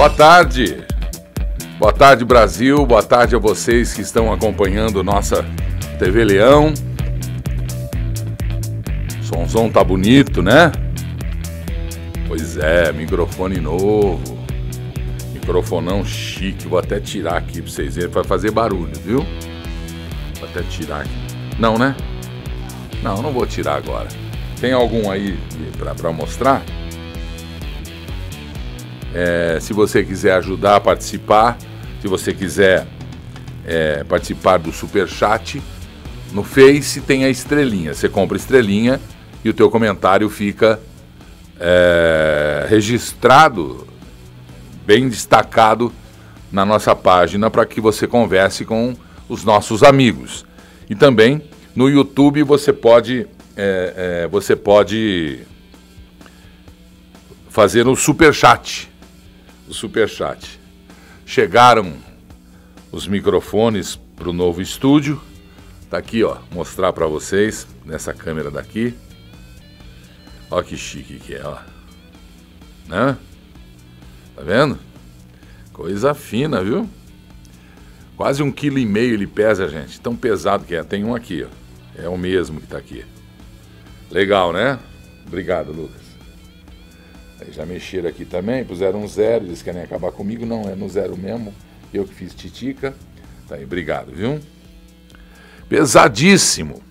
Boa tarde. Boa tarde, Brasil. Boa tarde a vocês que estão acompanhando nossa TV Leão. Sonzão tá bonito, né? Pois é, microfone novo. Microfonão chique. Vou até tirar aqui pra vocês verem. Vai fazer barulho, viu? Vou até tirar aqui. Não, né? Não, não vou tirar agora. Tem algum aí pra, pra mostrar? É, se você quiser ajudar a participar, se você quiser é, participar do Super Chat, no Face tem a estrelinha. Você compra estrelinha e o teu comentário fica é, registrado, bem destacado na nossa página para que você converse com os nossos amigos. E também no YouTube você pode, é, é, você pode fazer o super chat Superchat. Chegaram os microfones para o novo estúdio. Tá aqui, ó, mostrar para vocês nessa câmera daqui. Ó que chique que é, ó. Né? Tá vendo? Coisa fina, viu? Quase um quilo e meio ele pesa, gente. Tão pesado que é. Tem um aqui, ó. É o mesmo que tá aqui. Legal, né? Obrigado, Lucas. Aí já mexeram aqui também, puseram um zero, eles querem acabar comigo, não, é no zero mesmo. Eu que fiz titica. Tá aí, obrigado, viu? Pesadíssimo.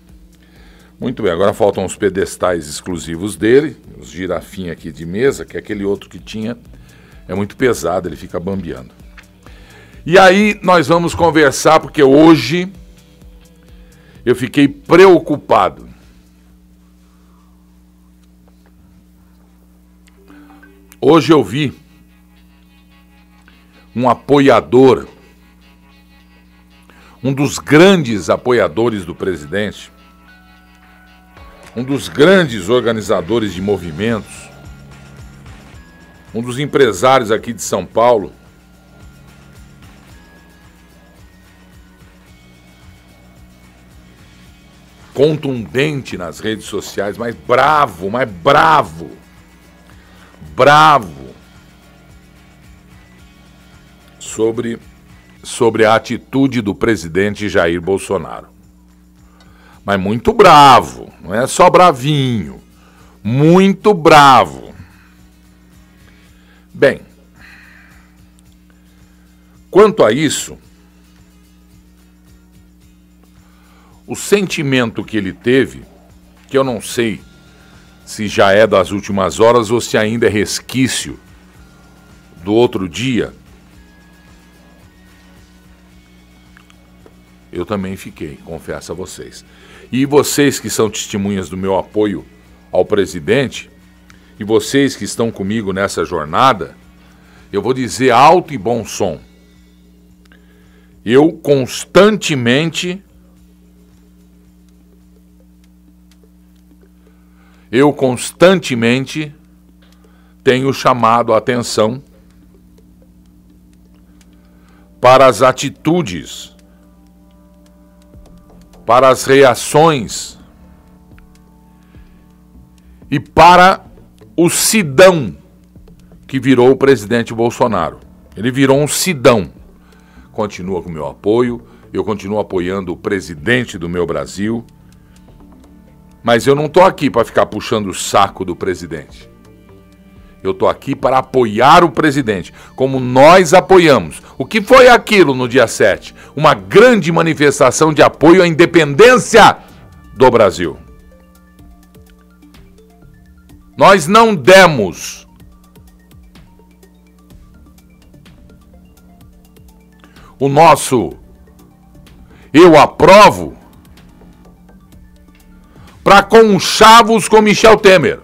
Muito bem, agora faltam os pedestais exclusivos dele, os girafinha aqui de mesa, que é aquele outro que tinha, é muito pesado, ele fica bambeando. E aí nós vamos conversar, porque hoje eu fiquei preocupado. Hoje eu vi um apoiador, um dos grandes apoiadores do presidente, um dos grandes organizadores de movimentos, um dos empresários aqui de São Paulo, contundente nas redes sociais, mais bravo, mais bravo bravo sobre, sobre a atitude do presidente Jair Bolsonaro. Mas muito bravo, não é só bravinho, muito bravo. Bem, quanto a isso, o sentimento que ele teve, que eu não sei se já é das últimas horas ou se ainda é resquício do outro dia. Eu também fiquei, confesso a vocês. E vocês que são testemunhas do meu apoio ao presidente, e vocês que estão comigo nessa jornada, eu vou dizer alto e bom som. Eu constantemente eu constantemente tenho chamado a atenção para as atitudes, para as reações e para o sidão que virou o presidente Bolsonaro. Ele virou um sidão. Continua com meu apoio, eu continuo apoiando o presidente do meu Brasil mas eu não estou aqui para ficar puxando o saco do presidente. Eu estou aqui para apoiar o presidente, como nós apoiamos. O que foi aquilo no dia 7? Uma grande manifestação de apoio à independência do Brasil. Nós não demos o nosso eu aprovo para conchavos com Michel Temer.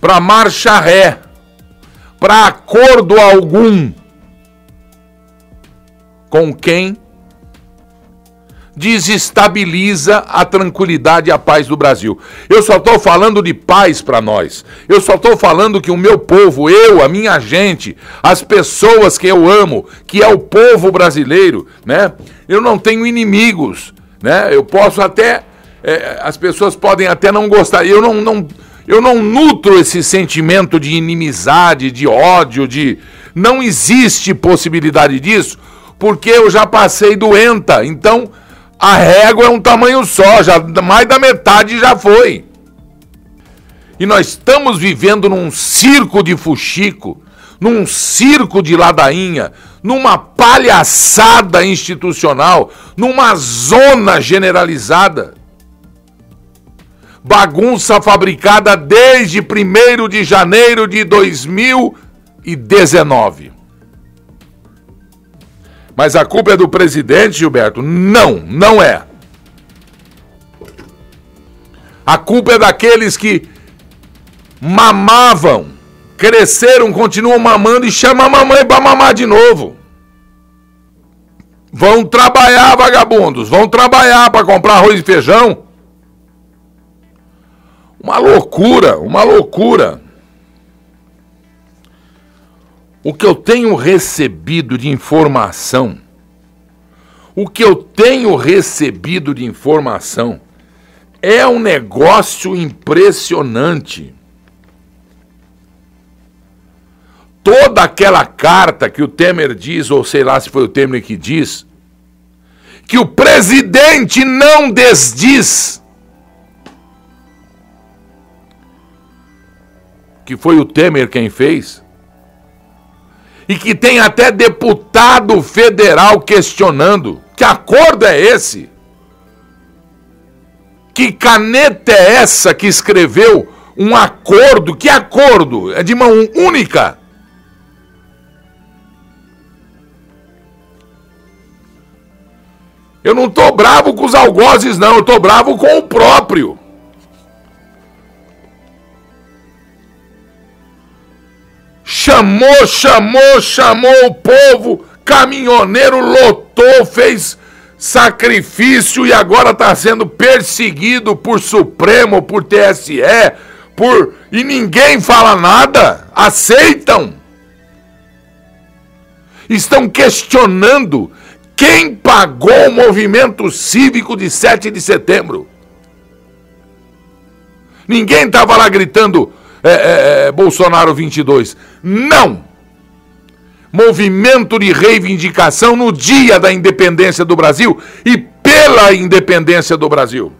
Para marcha ré, para acordo algum com quem desestabiliza a tranquilidade e a paz do Brasil. Eu só estou falando de paz para nós. Eu só estou falando que o meu povo, eu, a minha gente, as pessoas que eu amo, que é o povo brasileiro, né? Eu não tenho inimigos, né? Eu posso até é, as pessoas podem até não gostar. Eu não, não, eu não nutro esse sentimento de inimizade, de ódio, de. Não existe possibilidade disso, porque eu já passei doenta. Então, a régua é um tamanho só, já mais da metade já foi. E nós estamos vivendo num circo de fuxico, num circo de ladainha, numa palhaçada institucional, numa zona generalizada. Bagunça fabricada desde 1 de janeiro de 2019. Mas a culpa é do presidente, Gilberto? Não, não é. A culpa é daqueles que mamavam, cresceram, continuam mamando e chamam a mamãe para mamar de novo. Vão trabalhar, vagabundos, vão trabalhar para comprar arroz e feijão. Uma loucura, uma loucura. O que eu tenho recebido de informação, o que eu tenho recebido de informação é um negócio impressionante. toda aquela carta que o Temer diz, ou sei lá se foi o Temer que diz, que o presidente não desdiz. Que foi o Temer quem fez. E que tem até deputado federal questionando. Que acordo é esse? Que caneta é essa que escreveu um acordo? Que acordo? É de mão única? Eu não estou bravo com os algozes, não. Eu estou bravo com o próprio. Chamou, chamou, chamou o povo. Caminhoneiro lotou, fez sacrifício e agora está sendo perseguido por Supremo, por TSE, por. E ninguém fala nada. Aceitam. Estão questionando quem pagou o movimento cívico de 7 de setembro? Ninguém estava lá gritando é, é, é, Bolsonaro 22. Não! Movimento de reivindicação no dia da independência do Brasil e pela independência do Brasil.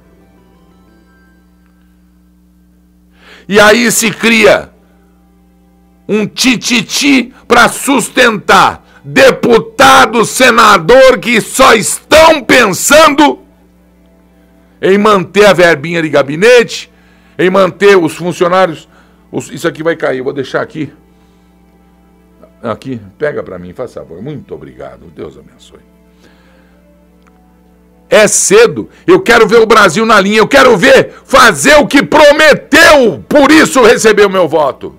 E aí se cria um tititi para sustentar deputado, senador que só estão pensando em manter a verbinha de gabinete, em manter os funcionários. Isso aqui vai cair, eu vou deixar aqui. Aqui, pega para mim, faça favor. Muito obrigado. Deus abençoe. É cedo. Eu quero ver o Brasil na linha. Eu quero ver fazer o que prometeu. Por isso recebeu meu voto.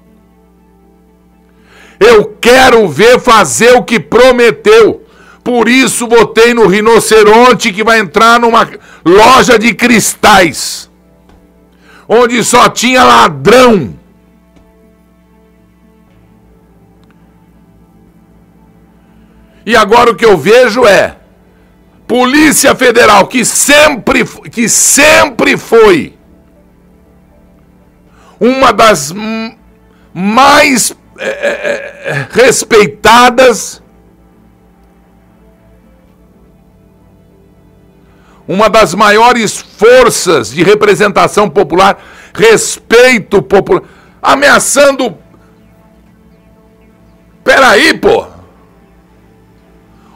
Eu quero ver fazer o que prometeu. Por isso votei no rinoceronte que vai entrar numa loja de cristais. Onde só tinha ladrão. E agora o que eu vejo é Polícia Federal que sempre que sempre foi uma das mais é, é, é, respeitadas, uma das maiores forças de representação popular, respeito popular, ameaçando. Peraí, pô!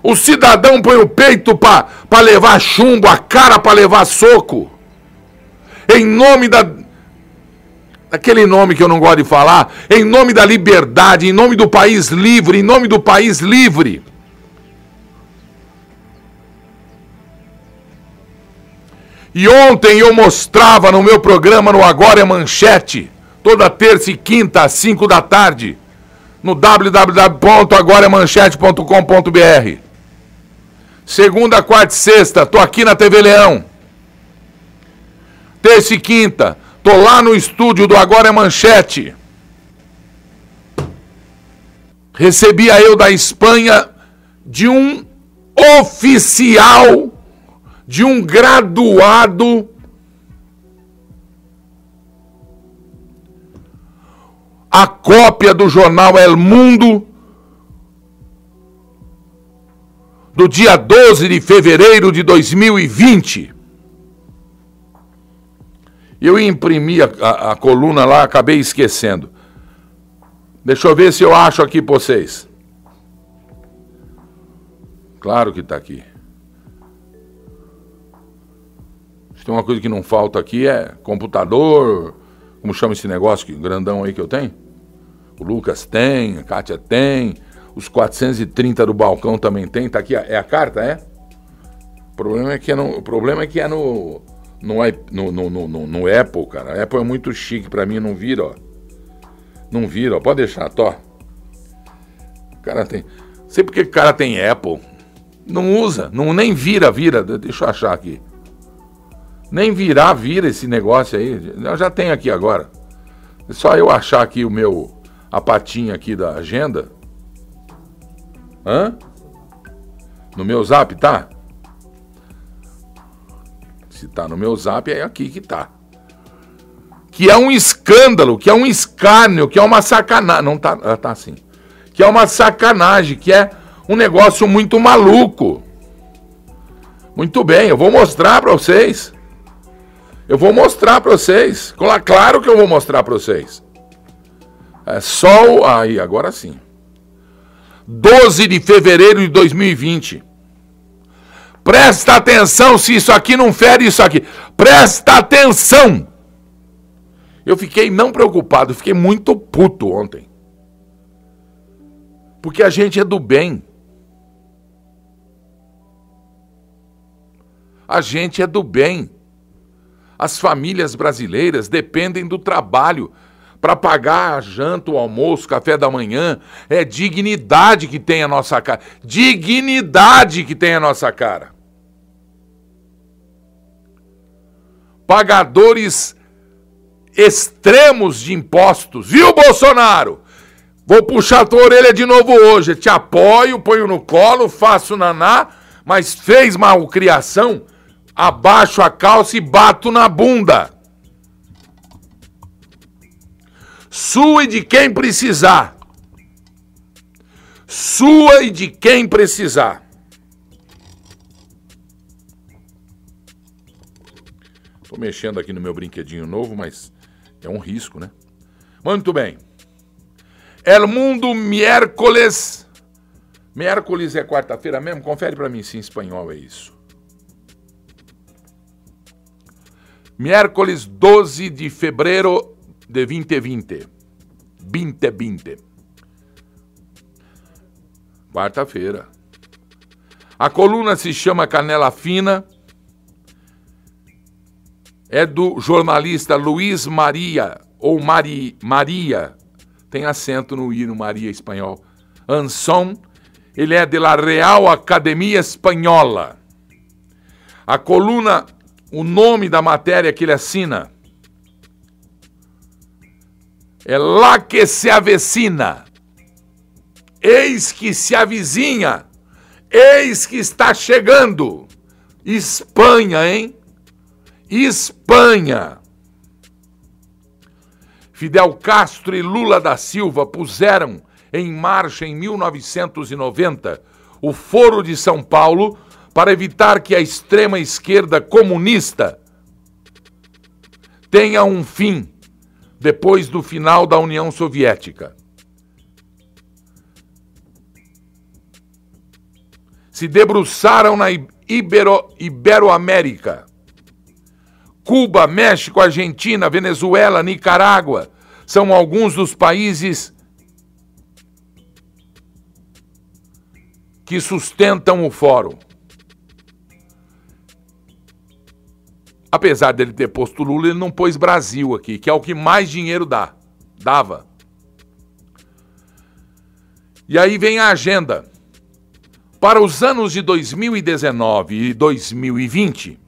O cidadão põe o peito para levar chumbo, a cara para levar soco. Em nome da, aquele nome que eu não gosto de falar, em nome da liberdade, em nome do país livre, em nome do país livre. E ontem eu mostrava no meu programa no Agora é Manchete, toda terça e quinta às 5 da tarde, no www.agoramanchete.com.br. Segunda, quarta e sexta, tô aqui na TV Leão. Terça e quinta, tô lá no estúdio do Agora é Manchete. Recebi eu da Espanha de um oficial, de um graduado. A cópia do jornal El Mundo do dia 12 de fevereiro de 2020. Eu imprimi a, a, a coluna lá, acabei esquecendo. Deixa eu ver se eu acho aqui para vocês. Claro que está aqui. Se tem uma coisa que não falta aqui é computador, como chama esse negócio grandão aí que eu tenho? O Lucas tem, a Kátia tem, os 430 do balcão também tem. Tá aqui, é a carta, é? O problema é que é no, o problema é que é no no, no, no, no, no Apple, cara. A Apple é muito chique para mim, não vira, ó. Não vira, ó. Pode deixar, tó. O cara tem. Sei porque o cara tem Apple. Não usa, não nem vira, vira. Deixa eu achar aqui. Nem virar, vira esse negócio aí. Eu já tenho aqui agora. É só eu achar aqui o meu. A patinha aqui da agenda. Hã? No meu zap, tá? Se tá no meu zap, é aqui que tá. Que é um escândalo, que é um escárnio, que é uma sacanagem. Não tá, ah, tá assim. Que é uma sacanagem, que é um negócio muito maluco. Muito bem, eu vou mostrar para vocês. Eu vou mostrar para vocês. Claro que eu vou mostrar para vocês. É só aí, agora sim. 12 de fevereiro de 2020. Presta atenção se isso aqui não fere isso aqui. Presta atenção. Eu fiquei não preocupado, fiquei muito puto ontem. Porque a gente é do bem. A gente é do bem. As famílias brasileiras dependem do trabalho para pagar a janta, o almoço, café da manhã. É dignidade que tem a nossa cara. Dignidade que tem a nossa cara. pagadores extremos de impostos. Viu, Bolsonaro? Vou puxar tua orelha de novo hoje. Te apoio, ponho no colo, faço naná, mas fez malcriação, abaixo a calça e bato na bunda. Sua e de quem precisar. Sua e de quem precisar. Estou mexendo aqui no meu brinquedinho novo, mas é um risco, né? Muito bem. El Mundo miércoles. Miércoles é quarta-feira mesmo? Confere para mim se em espanhol é isso. Miércoles 12 de fevereiro de 2020. 2020. Quarta-feira. A coluna se chama Canela Fina é do jornalista Luiz Maria, ou Mari, Maria, tem acento no I no Maria espanhol. Anson, ele é de la Real Academia Espanhola. A coluna, o nome da matéria que ele assina é Lá que se avecina. Eis que se avizinha. Eis que está chegando. Espanha, hein? Espanha. Fidel Castro e Lula da Silva puseram em marcha em 1990 o Foro de São Paulo para evitar que a extrema esquerda comunista tenha um fim depois do final da União Soviética. Se debruçaram na Ibero, Iberoamérica Cuba, México, Argentina, Venezuela, Nicarágua são alguns dos países que sustentam o fórum. Apesar dele ter posto Lula, ele não pôs Brasil aqui, que é o que mais dinheiro dá. Dava. E aí vem a agenda. Para os anos de 2019 e 2020,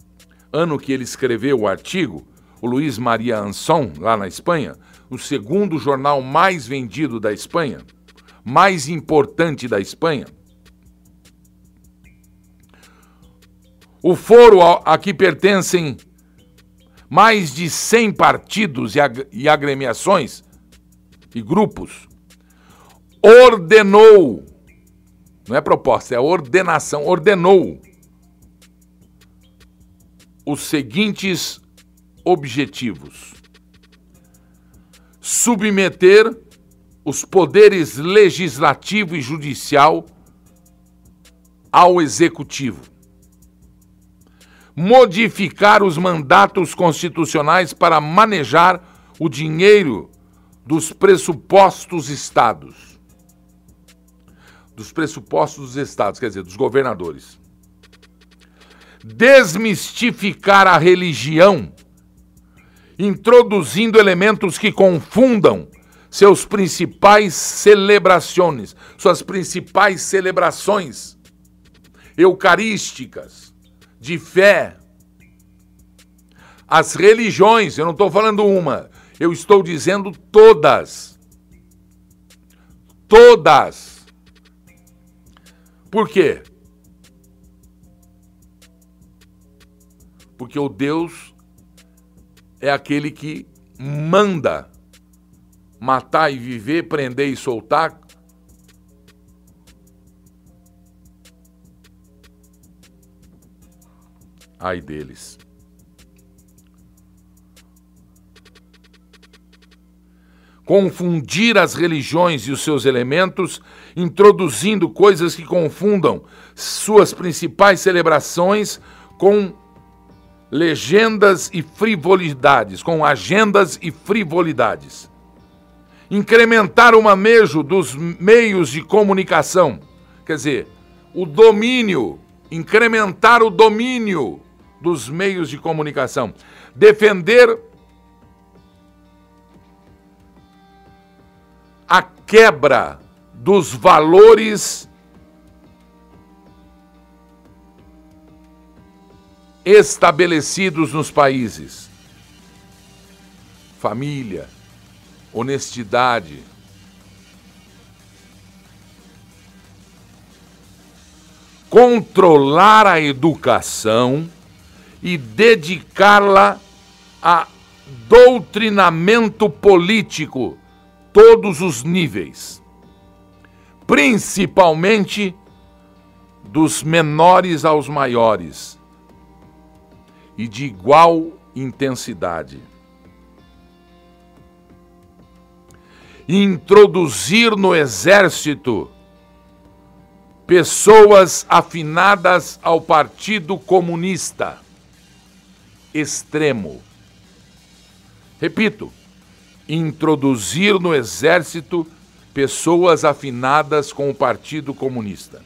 ano que ele escreveu o artigo, o Luiz Maria Anson, lá na Espanha, o segundo jornal mais vendido da Espanha, mais importante da Espanha. O foro a que pertencem mais de 100 partidos e agremiações e grupos, ordenou, não é proposta, é ordenação, ordenou os seguintes objetivos: submeter os poderes legislativo e judicial ao executivo, modificar os mandatos constitucionais para manejar o dinheiro dos pressupostos estados. Dos pressupostos dos estados, quer dizer, dos governadores. Desmistificar a religião, introduzindo elementos que confundam seus principais celebrações, suas principais celebrações eucarísticas, de fé. As religiões, eu não estou falando uma, eu estou dizendo todas. Todas. Por quê? Porque o Deus é aquele que manda matar e viver, prender e soltar, ai deles. Confundir as religiões e os seus elementos, introduzindo coisas que confundam suas principais celebrações com legendas e frivolidades, com agendas e frivolidades incrementar o manejo dos meios de comunicação, quer dizer, o domínio, incrementar o domínio dos meios de comunicação, defender a quebra dos valores estabelecidos nos países. Família, honestidade. Controlar a educação e dedicá-la a doutrinamento político, todos os níveis, principalmente dos menores aos maiores, e de igual intensidade. introduzir no exército pessoas afinadas ao Partido Comunista extremo. Repito, introduzir no exército pessoas afinadas com o Partido Comunista.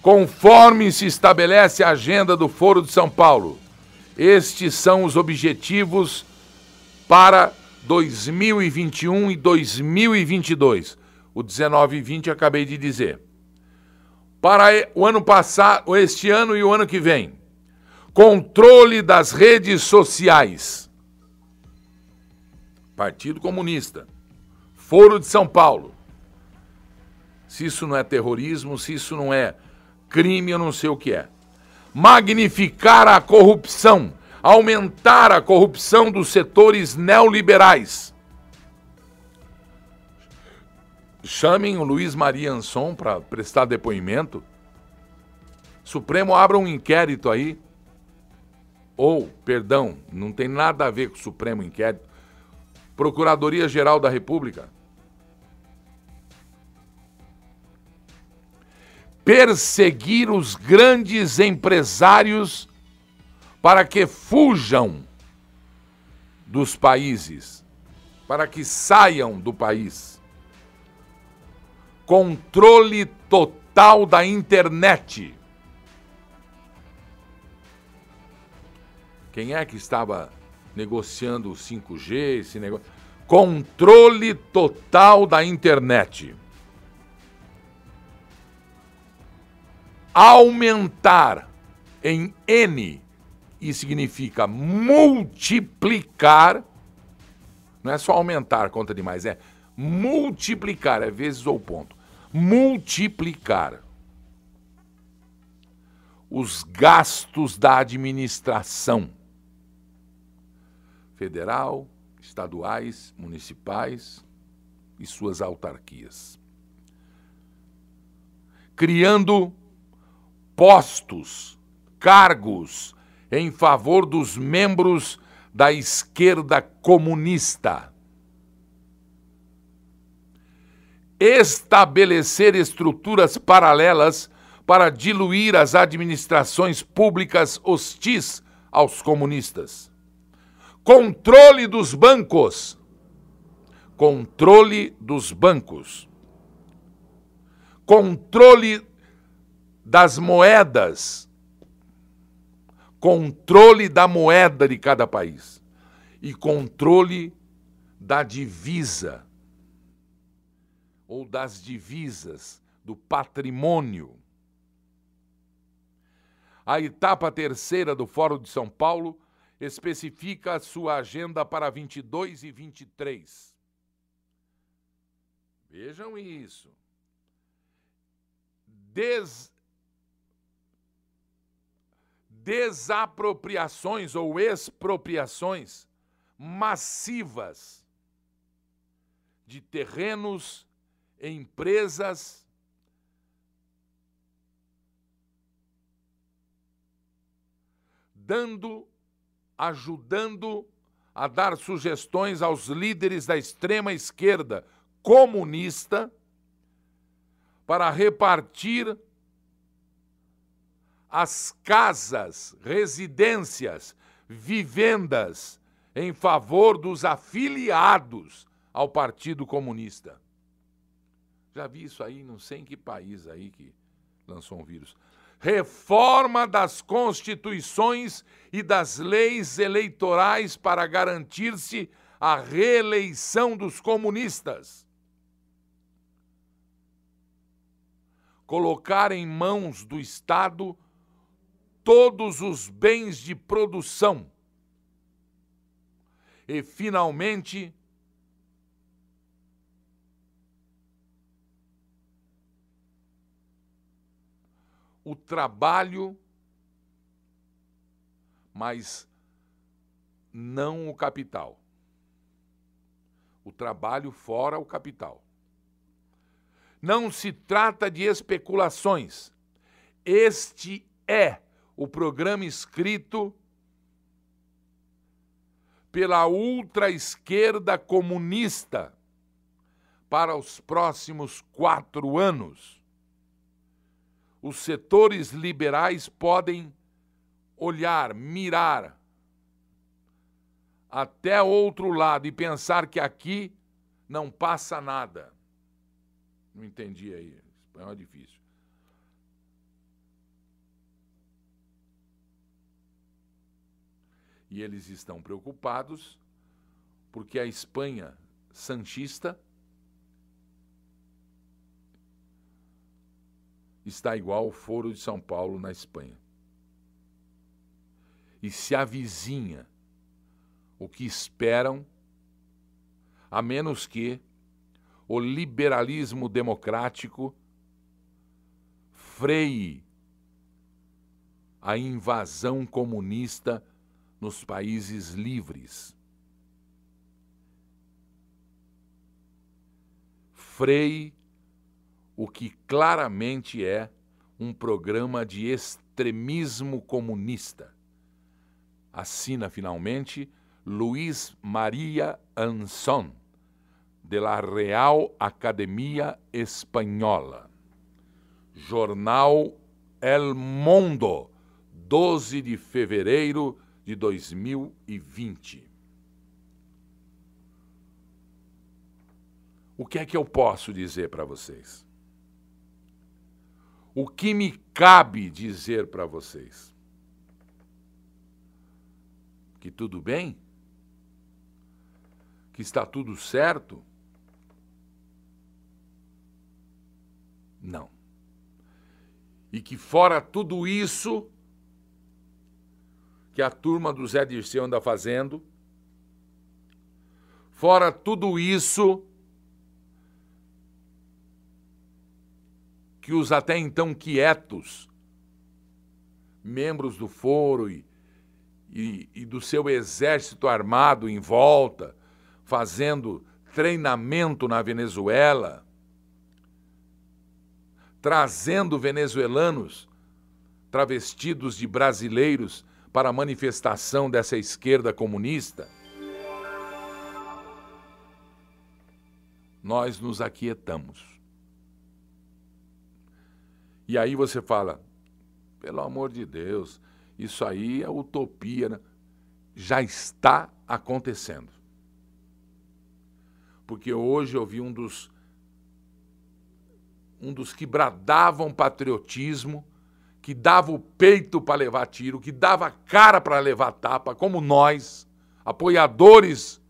Conforme se estabelece a agenda do Foro de São Paulo, estes são os objetivos para 2021 e 2022. O 19 e 20 acabei de dizer. Para o ano passado, este ano e o ano que vem, controle das redes sociais. Partido Comunista. Foro de São Paulo. Se isso não é terrorismo, se isso não é crime, eu não sei o que é. Magnificar a corrupção aumentar a corrupção dos setores neoliberais. Chamem o Luiz Maria Anson para prestar depoimento. Supremo abra um inquérito aí. Ou, perdão, não tem nada a ver com o Supremo Inquérito. Procuradoria Geral da República. Perseguir os grandes empresários para que fujam dos países, para que saiam do país. Controle total da internet. Quem é que estava negociando o 5G, esse negócio? Controle total da internet. Aumentar em N e significa multiplicar, não é só aumentar conta demais, é multiplicar, é vezes ou ponto. Multiplicar os gastos da administração federal, estaduais, municipais e suas autarquias. Criando postos, cargos em favor dos membros da esquerda comunista. Estabelecer estruturas paralelas para diluir as administrações públicas hostis aos comunistas. Controle dos bancos. Controle dos bancos. Controle das moedas. Controle da moeda de cada país. E controle da divisa. Ou das divisas, do patrimônio a etapa terceira do Fórum de São Paulo especifica a sua agenda para 22 e 23. Vejam isso. Des... Desapropriações ou expropriações massivas de terrenos, empresas, dando, ajudando a dar sugestões aos líderes da extrema esquerda comunista para repartir as casas, residências, vivendas em favor dos afiliados ao Partido Comunista. Já vi isso aí, não sei em que país aí que lançou um vírus reforma das constituições e das leis eleitorais para garantir-se a reeleição dos comunistas. Colocar em mãos do Estado todos os bens de produção. E, finalmente, o trabalho, mas não o capital. O trabalho fora o capital. Não se trata de especulações. Este é o programa escrito pela ultra-esquerda comunista para os próximos quatro anos os setores liberais podem olhar, mirar até outro lado e pensar que aqui não passa nada. Não entendi aí. Espanhol é difícil. E eles estão preocupados porque a Espanha sanchista está igual ao Foro de São Paulo na Espanha. E se avizinha o que esperam, a menos que o liberalismo democrático freie a invasão comunista nos países livres. Freie o que claramente é um programa de extremismo comunista. Assina finalmente Luiz Maria Anson, de la Real Academia Espanhola. Jornal El Mundo, 12 de fevereiro de 2020. O que é que eu posso dizer para vocês? O que me cabe dizer para vocês? Que tudo bem? Que está tudo certo? Não. E que fora tudo isso que a turma do Zé Dirceu anda fazendo, fora tudo isso que os até então quietos membros do foro e, e, e do seu exército armado em volta, fazendo treinamento na Venezuela, trazendo venezuelanos travestidos de brasileiros para a manifestação dessa esquerda comunista. Nós nos aquietamos. E aí você fala, pelo amor de Deus, isso aí é utopia. Né? Já está acontecendo. Porque hoje eu vi um dos um dos que bradavam patriotismo, que dava o peito para levar tiro, que dava cara para levar tapa, como nós, apoiadores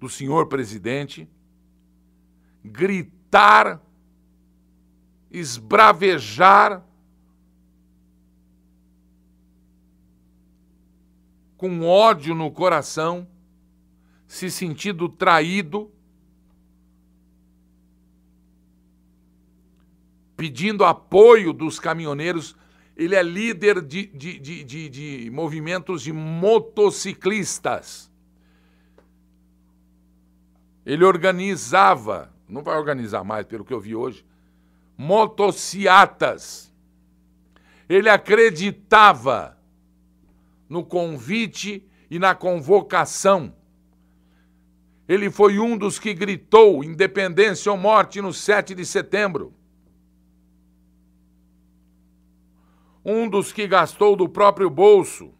do senhor presidente, gritar, esbravejar com ódio no coração, se sentindo traído, pedindo apoio dos caminhoneiros. Ele é líder de, de, de, de, de movimentos de motociclistas. Ele organizava, não vai organizar mais, pelo que eu vi hoje, motociatas. Ele acreditava no convite e na convocação. Ele foi um dos que gritou independência ou morte no 7 de setembro. Um dos que gastou do próprio bolso.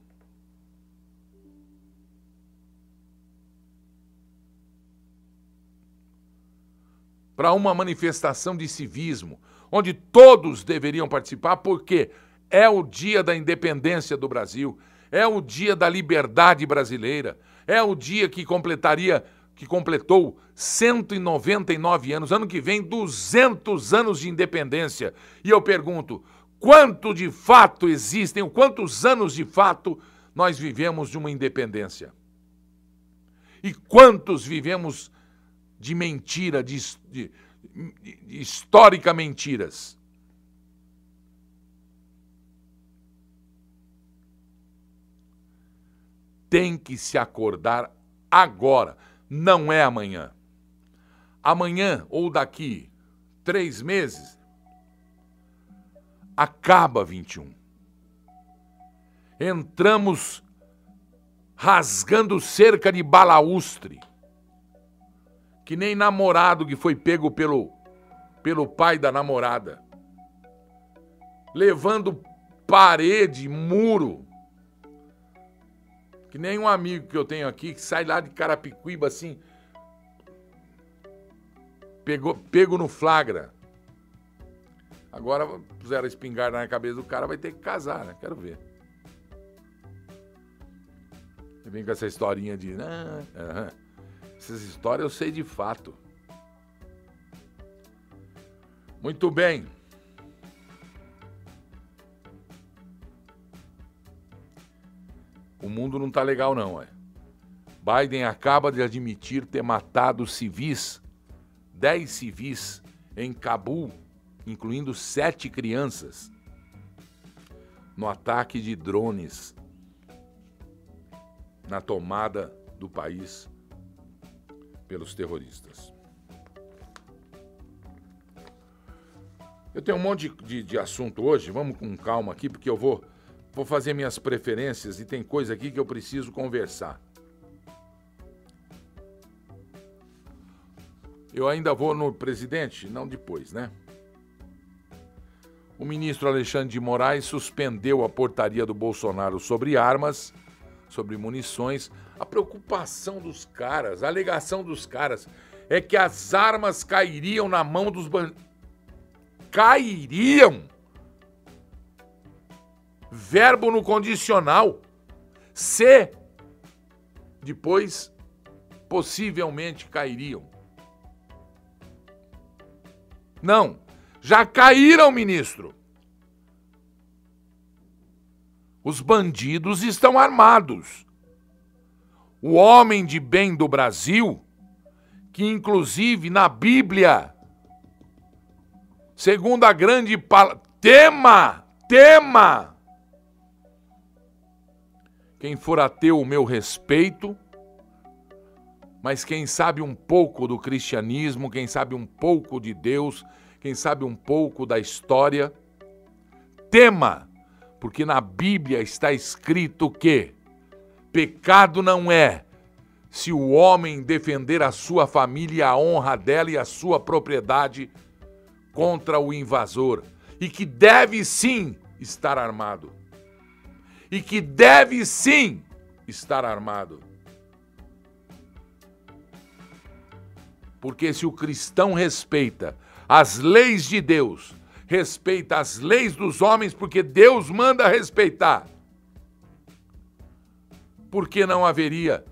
Para uma manifestação de civismo, onde todos deveriam participar, porque é o dia da independência do Brasil, é o dia da liberdade brasileira, é o dia que completaria, que completou 199 anos, ano que vem 200 anos de independência. E eu pergunto, quanto de fato existem, quantos anos de fato nós vivemos de uma independência? E quantos vivemos de mentira, de, de, histórica mentiras? tem que se acordar agora, não é amanhã. Amanhã ou daqui três meses, acaba 21. Entramos rasgando cerca de balaustre, que nem namorado que foi pego pelo, pelo pai da namorada, levando parede, muro, que nem um amigo que eu tenho aqui que sai lá de Carapicuíba assim. Pegou, pego no flagra. Agora puseram a espingarda na cabeça do cara, vai ter que casar, né? Quero ver. Vem com essa historinha de. Ah, Essas histórias eu sei de fato. Muito bem. O mundo não tá legal, não, é. Biden acaba de admitir ter matado civis, 10 civis, em Cabul, incluindo sete crianças, no ataque de drones na tomada do país pelos terroristas. Eu tenho um monte de, de, de assunto hoje, vamos com calma aqui, porque eu vou Vou fazer minhas preferências e tem coisa aqui que eu preciso conversar. Eu ainda vou no presidente? Não depois, né? O ministro Alexandre de Moraes suspendeu a portaria do Bolsonaro sobre armas, sobre munições. A preocupação dos caras, a alegação dos caras é que as armas cairiam na mão dos bandidos. Cairiam! verbo no condicional. Se depois possivelmente cairiam. Não, já caíram, ministro. Os bandidos estão armados. O homem de bem do Brasil, que inclusive na Bíblia, segundo a grande tema, tema quem for ateu, o meu respeito. mas quem sabe um pouco do cristianismo, quem sabe um pouco de Deus, quem sabe um pouco da história, tema, porque na Bíblia está escrito que pecado não é se o homem defender a sua família, a honra dela e a sua propriedade contra o invasor, e que deve sim estar armado. E que deve sim estar armado. Porque se o cristão respeita as leis de Deus, respeita as leis dos homens, porque Deus manda respeitar, por que não haveria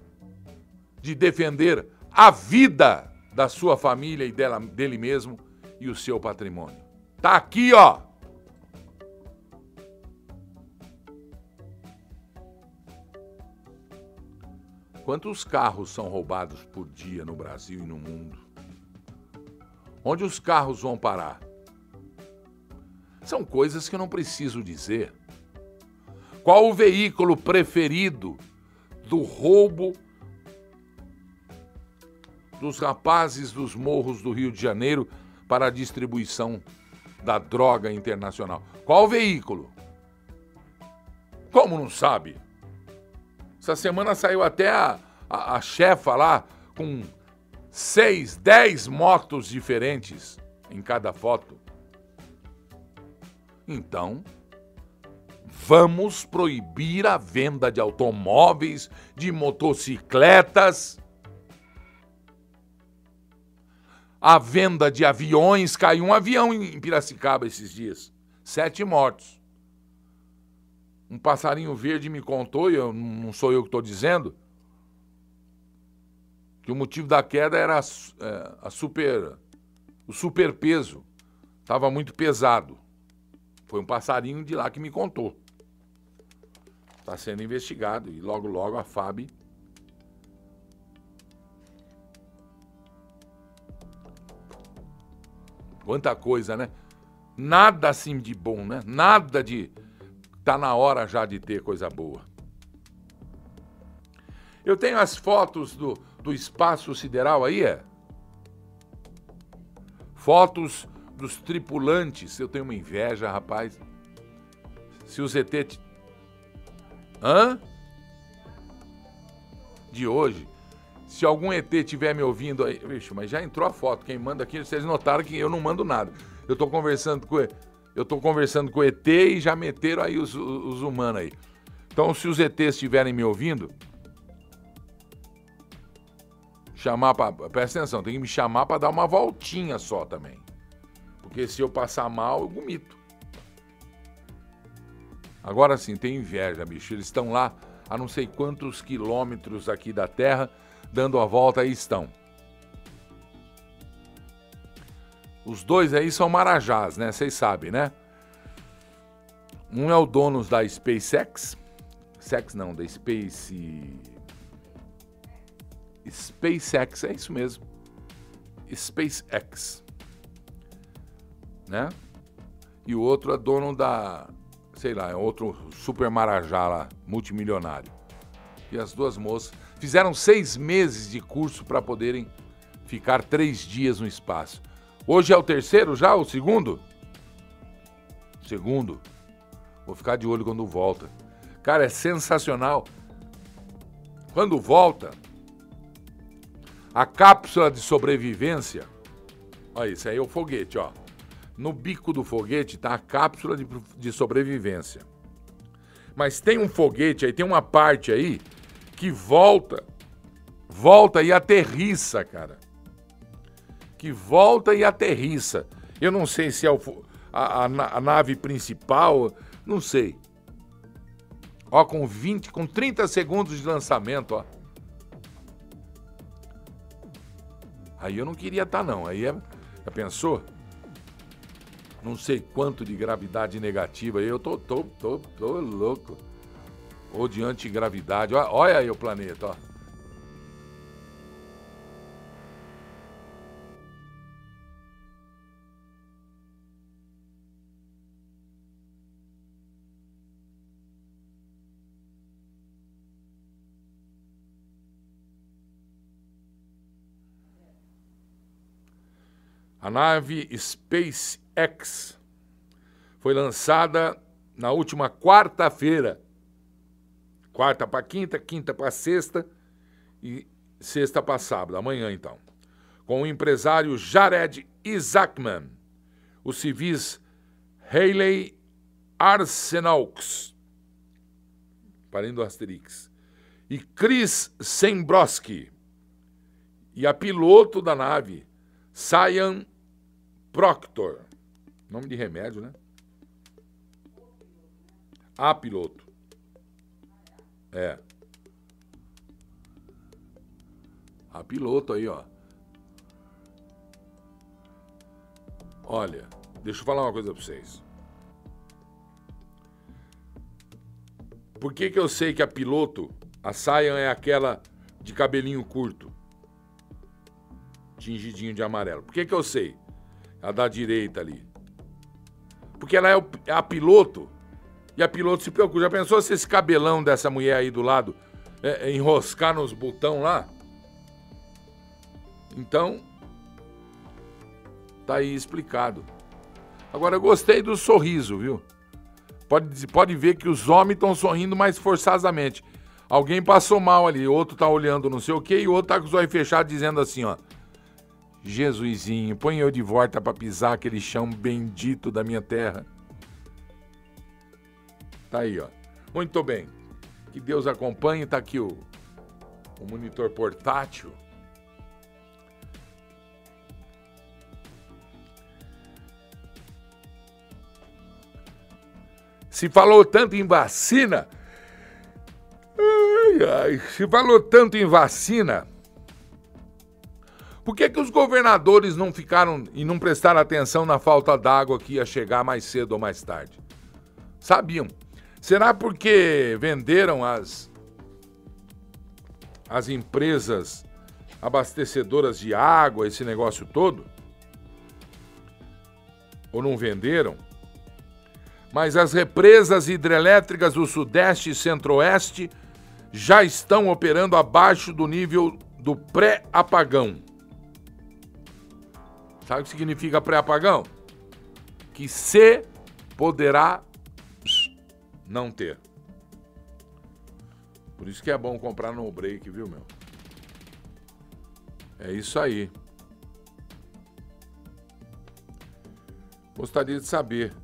de defender a vida da sua família e dela, dele mesmo e o seu patrimônio? Tá aqui, ó. Quantos carros são roubados por dia no Brasil e no mundo? Onde os carros vão parar? São coisas que eu não preciso dizer. Qual o veículo preferido do roubo dos rapazes dos morros do Rio de Janeiro para a distribuição da droga internacional? Qual veículo? Como não sabe? Essa semana saiu até a, a, a chefa lá com seis, dez motos diferentes em cada foto. Então, vamos proibir a venda de automóveis, de motocicletas, a venda de aviões. Caiu um avião em Piracicaba esses dias. Sete mortos um passarinho verde me contou, e eu, não sou eu que estou dizendo, que o motivo da queda era a, é, a super, o superpeso. Estava muito pesado. Foi um passarinho de lá que me contou. Está sendo investigado e logo, logo a FAB. Quanta coisa, né? Nada assim de bom, né? Nada de Tá na hora já de ter coisa boa. Eu tenho as fotos do, do espaço sideral aí, é? Fotos dos tripulantes. Eu tenho uma inveja, rapaz. Se o ZT. Hã? De hoje. Se algum ET estiver me ouvindo aí. Vixe, mas já entrou a foto. Quem manda aqui, vocês notaram que eu não mando nada. Eu tô conversando com eu estou conversando com o ET e já meteram aí os, os humanos aí. Então, se os ETs estiverem me ouvindo, chamar para. Presta atenção, tem que me chamar para dar uma voltinha só também. Porque se eu passar mal, eu vomito. Agora sim, tem inveja, bicho. Eles estão lá a não sei quantos quilômetros aqui da Terra, dando a volta e estão. Os dois aí são marajás, né? Vocês sabem, né? Um é o dono da SpaceX. Sex não, da Space. SpaceX, é isso mesmo. SpaceX. Né? E o outro é dono da. Sei lá, é outro super marajá lá, multimilionário. E as duas moças fizeram seis meses de curso para poderem ficar três dias no espaço. Hoje é o terceiro já, o segundo? Segundo. Vou ficar de olho quando volta. Cara, é sensacional. Quando volta, a cápsula de sobrevivência. Olha, isso aí é o foguete, ó. No bico do foguete tá a cápsula de, de sobrevivência. Mas tem um foguete aí, tem uma parte aí que volta, volta e aterrissa, cara que volta e aterrissa. Eu não sei se é o, a, a, a nave principal, não sei. Ó, com 20, com 30 segundos de lançamento, ó. Aí eu não queria estar, tá, não. Aí é, já pensou? não sei quanto de gravidade negativa. Eu tô, tô, tô, tô louco. Ou de antigravidade. Olha, olha aí o planeta, ó. A nave Space SpaceX foi lançada na última quarta-feira. Quarta para quinta, quinta para sexta e sexta para sábado, amanhã então. Com o empresário Jared Isaacman, os civis Hayley Arsenaux, parente do Asterix, e Chris Sembroski, e a piloto da nave, Cyan Proctor. Nome de remédio, né? A piloto. É. A piloto aí, ó. Olha, deixa eu falar uma coisa pra vocês. Por que, que eu sei que a piloto, a Cyan é aquela de cabelinho curto? Tingidinho de amarelo. Por que, que eu sei? A da direita ali. Porque ela é, é a piloto. E a piloto se preocupa. Já pensou se esse cabelão dessa mulher aí do lado é, é enroscar nos botão lá? Então, tá aí explicado. Agora, eu gostei do sorriso, viu? Pode, pode ver que os homens estão sorrindo mais forçadamente. Alguém passou mal ali, outro tá olhando não sei o que, e o outro tá com os olhos fechados dizendo assim, ó. Jesusinho, põe eu de volta para pisar aquele chão bendito da minha terra. Tá aí, ó. Muito bem. Que Deus acompanhe. Tá aqui o, o monitor portátil. Se falou tanto em vacina. Ai, ai, se falou tanto em vacina. Por que, que os governadores não ficaram e não prestaram atenção na falta d'água que ia chegar mais cedo ou mais tarde? Sabiam. Será porque venderam as, as empresas abastecedoras de água, esse negócio todo? Ou não venderam? Mas as represas hidrelétricas do Sudeste e Centro-Oeste já estão operando abaixo do nível do pré-apagão. Sabe o que significa pré-apagão? Que se poderá não ter. Por isso que é bom comprar no break, viu, meu? É isso aí. Gostaria de saber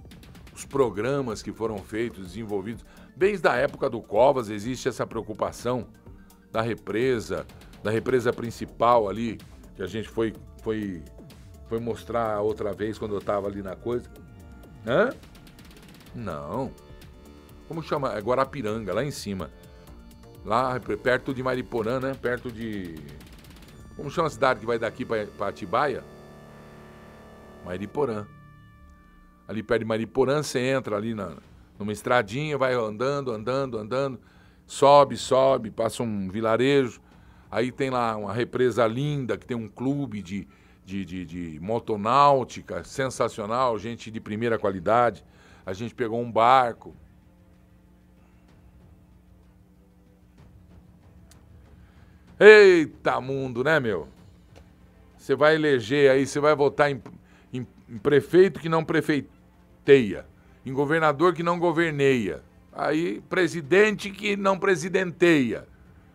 os programas que foram feitos, desenvolvidos. Desde a época do Covas existe essa preocupação da represa, da represa principal ali, que a gente foi, foi foi mostrar outra vez quando eu tava ali na coisa. Hã? Não. Como chama? É Guarapiranga, lá em cima. Lá perto de Mariporã, né? Perto de. Como chama a cidade que vai daqui para Atibaia? Mariporã. Ali perto de Mariporã, você entra ali na, numa estradinha, vai andando, andando, andando, sobe, sobe, passa um vilarejo. Aí tem lá uma represa linda que tem um clube de, de, de, de motonáutica, sensacional, gente de primeira qualidade. A gente pegou um barco. Eita mundo, né, meu? Você vai eleger aí, você vai votar em, em, em prefeito que não prefeiteia, em governador que não governeia, aí presidente que não presidenteia.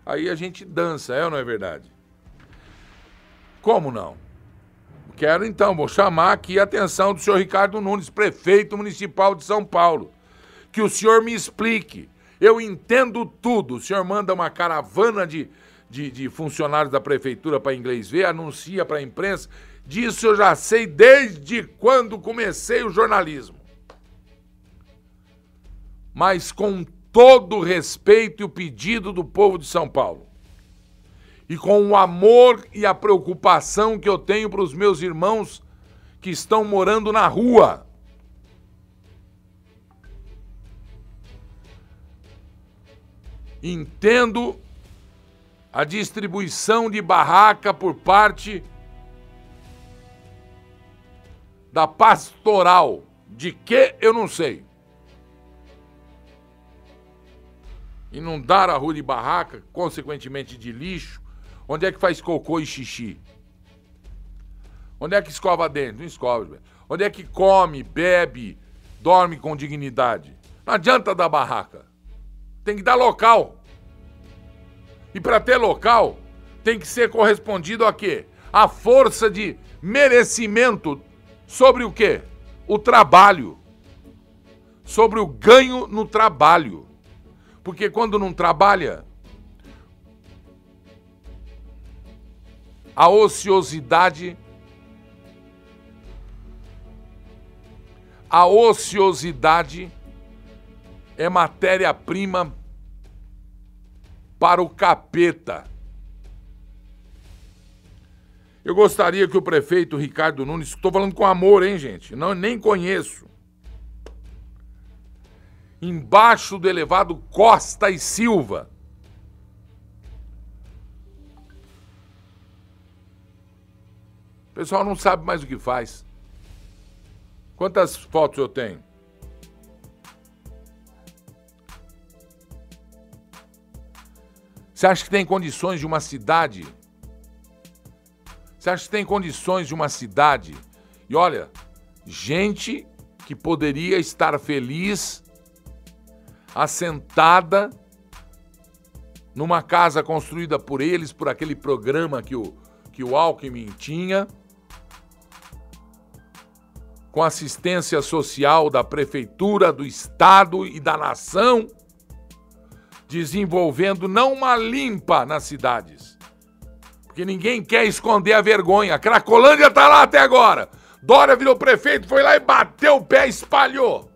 Aí a gente dança, é ou não é verdade? Como não? Quero então, vou chamar aqui a atenção do senhor Ricardo Nunes, prefeito municipal de São Paulo. Que o senhor me explique. Eu entendo tudo. O senhor manda uma caravana de, de, de funcionários da prefeitura para inglês ver, anuncia para a imprensa. Disso eu já sei desde quando comecei o jornalismo. Mas com todo o respeito e o pedido do povo de São Paulo e com o amor e a preocupação que eu tenho para os meus irmãos que estão morando na rua. Entendo a distribuição de barraca por parte da pastoral. De que eu não sei. Inundar a rua de barraca, consequentemente de lixo, Onde é que faz cocô e xixi? Onde é que escova dente? Não escova. Onde é que come, bebe, dorme com dignidade? Não adianta dar barraca. Tem que dar local. E para ter local, tem que ser correspondido a quê? A força de merecimento sobre o quê? O trabalho. Sobre o ganho no trabalho. Porque quando não trabalha, a ociosidade a ociosidade é matéria-prima para o capeta. Eu gostaria que o prefeito Ricardo Nunes, estou falando com amor, hein, gente? Não nem conheço. Embaixo do elevado Costa e Silva. O pessoal não sabe mais o que faz. Quantas fotos eu tenho? Você acha que tem condições de uma cidade? Você acha que tem condições de uma cidade? E olha, gente que poderia estar feliz, assentada numa casa construída por eles, por aquele programa que o, que o Alckmin tinha, com assistência social da prefeitura, do estado e da nação desenvolvendo não uma limpa nas cidades. Porque ninguém quer esconder a vergonha. A Cracolândia tá lá até agora. Dória virou prefeito, foi lá e bateu o pé, espalhou.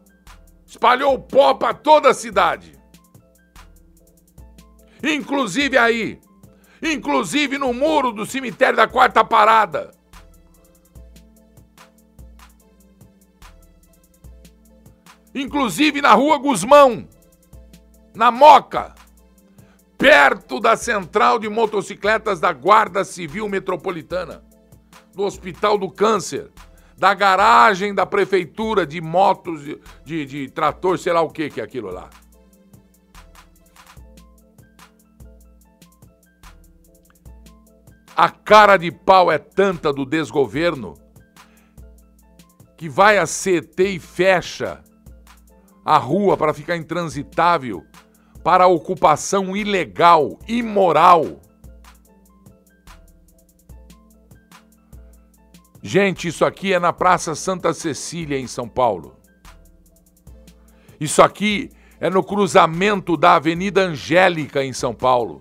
Espalhou o pó para toda a cidade. Inclusive aí. Inclusive no muro do cemitério da Quarta Parada. Inclusive na rua Guzmão na Moca, perto da central de motocicletas da Guarda Civil Metropolitana, do Hospital do Câncer, da garagem da prefeitura de motos, de, de, de trator, sei lá o que que é aquilo lá. A cara de pau é tanta do desgoverno que vai a CT e fecha a rua para ficar intransitável para ocupação ilegal, imoral. Gente, isso aqui é na Praça Santa Cecília, em São Paulo. Isso aqui é no cruzamento da Avenida Angélica, em São Paulo.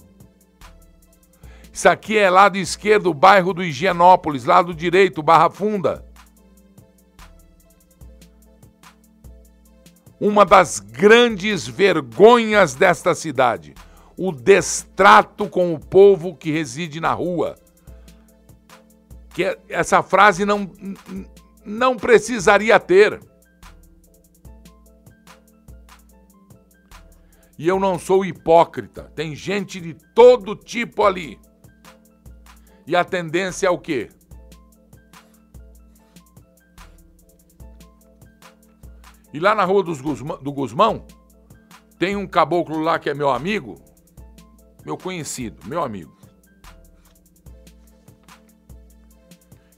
Isso aqui é lado esquerdo, bairro do Higienópolis, lado direito, Barra Funda. Uma das grandes vergonhas desta cidade: o destrato com o povo que reside na rua. Que é, essa frase não, não precisaria ter. E eu não sou hipócrita. Tem gente de todo tipo ali. E a tendência é o quê? E lá na rua dos Guzmão, do Guzmão, tem um caboclo lá que é meu amigo, meu conhecido, meu amigo.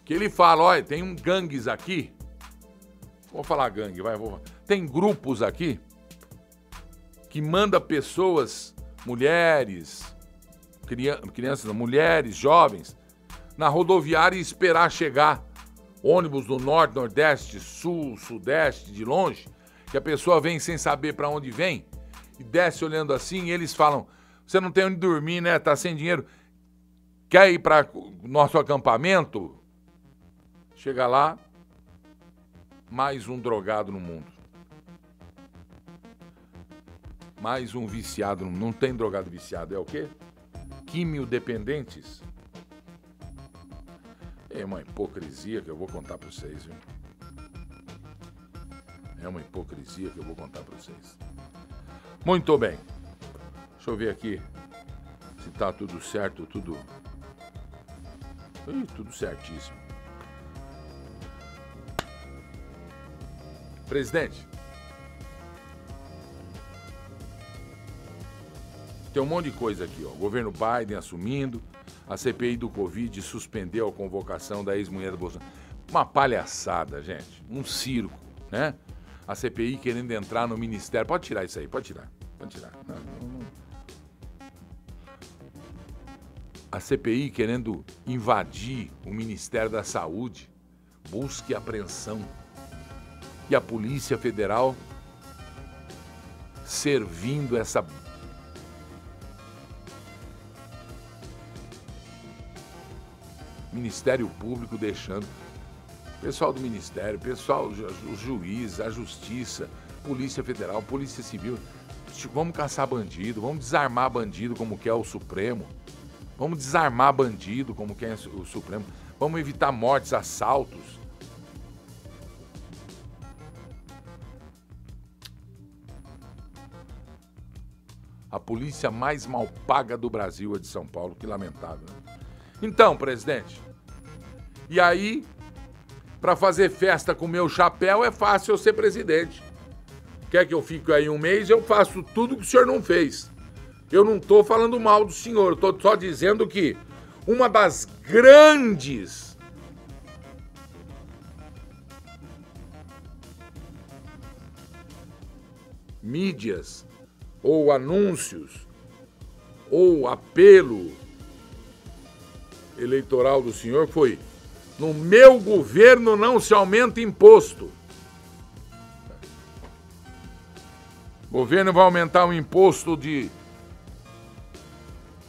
Que ele fala, olha, tem um gangues aqui. Vou falar gangue, vai, vou. Tem grupos aqui que manda pessoas, mulheres, crianças, mulheres, jovens, na rodoviária e esperar chegar ônibus do norte, nordeste, sul, sudeste, de longe, que a pessoa vem sem saber para onde vem e desce olhando assim, e eles falam: "Você não tem onde dormir, né? Tá sem dinheiro. Quer ir para nosso acampamento?" Chega lá, mais um drogado no mundo. Mais um viciado, não tem drogado viciado, é o quê? Químio dependentes. É uma hipocrisia que eu vou contar para vocês, viu? É uma hipocrisia que eu vou contar para vocês. Muito bem. Deixa eu ver aqui se tá tudo certo, tudo. Ih, tudo certíssimo. Presidente. Tem um monte de coisa aqui, ó. Governo Biden assumindo, a CPI do Covid suspendeu a convocação da ex-mulher do Bolsonaro. Uma palhaçada, gente. Um circo, né? A CPI querendo entrar no ministério. Pode tirar isso aí, pode tirar. Pode tirar. Não, não, não. A CPI querendo invadir o Ministério da Saúde, busca e apreensão. E a Polícia Federal servindo essa Ministério Público deixando. Pessoal do Ministério, pessoal, os juízes, a Justiça, Polícia Federal, Polícia Civil. Vamos caçar bandido, vamos desarmar bandido como quer o Supremo. Vamos desarmar bandido como quer o Supremo. Vamos evitar mortes, assaltos. A polícia mais mal paga do Brasil é de São Paulo, que lamentável. Né? Então, presidente, e aí, para fazer festa com meu chapéu é fácil eu ser presidente. Quer que eu fique aí um mês? Eu faço tudo que o senhor não fez. Eu não estou falando mal do senhor, estou só dizendo que uma das grandes mídias ou anúncios ou apelo eleitoral do senhor foi: no meu governo não se aumenta imposto. O governo vai aumentar o imposto de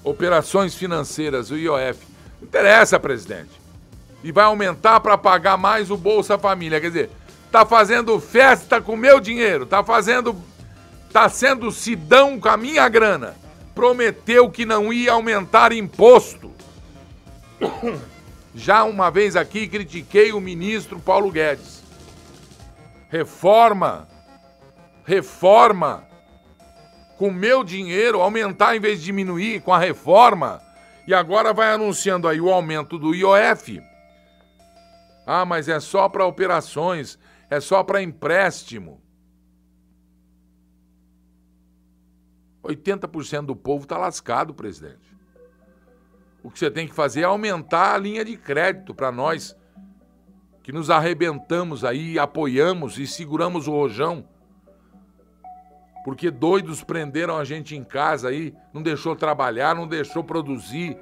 operações financeiras, o IOF. Não interessa, presidente. E vai aumentar para pagar mais o Bolsa Família. Quer dizer, tá fazendo festa com meu dinheiro, tá fazendo. tá sendo sidão com a minha grana. Prometeu que não ia aumentar imposto. Já uma vez aqui critiquei o ministro Paulo Guedes. Reforma, reforma, com meu dinheiro, aumentar em vez de diminuir com a reforma. E agora vai anunciando aí o aumento do IOF. Ah, mas é só para operações, é só para empréstimo. 80% do povo está lascado, presidente. O que você tem que fazer é aumentar a linha de crédito para nós que nos arrebentamos aí, apoiamos e seguramos o rojão. Porque doidos prenderam a gente em casa aí, não deixou trabalhar, não deixou produzir.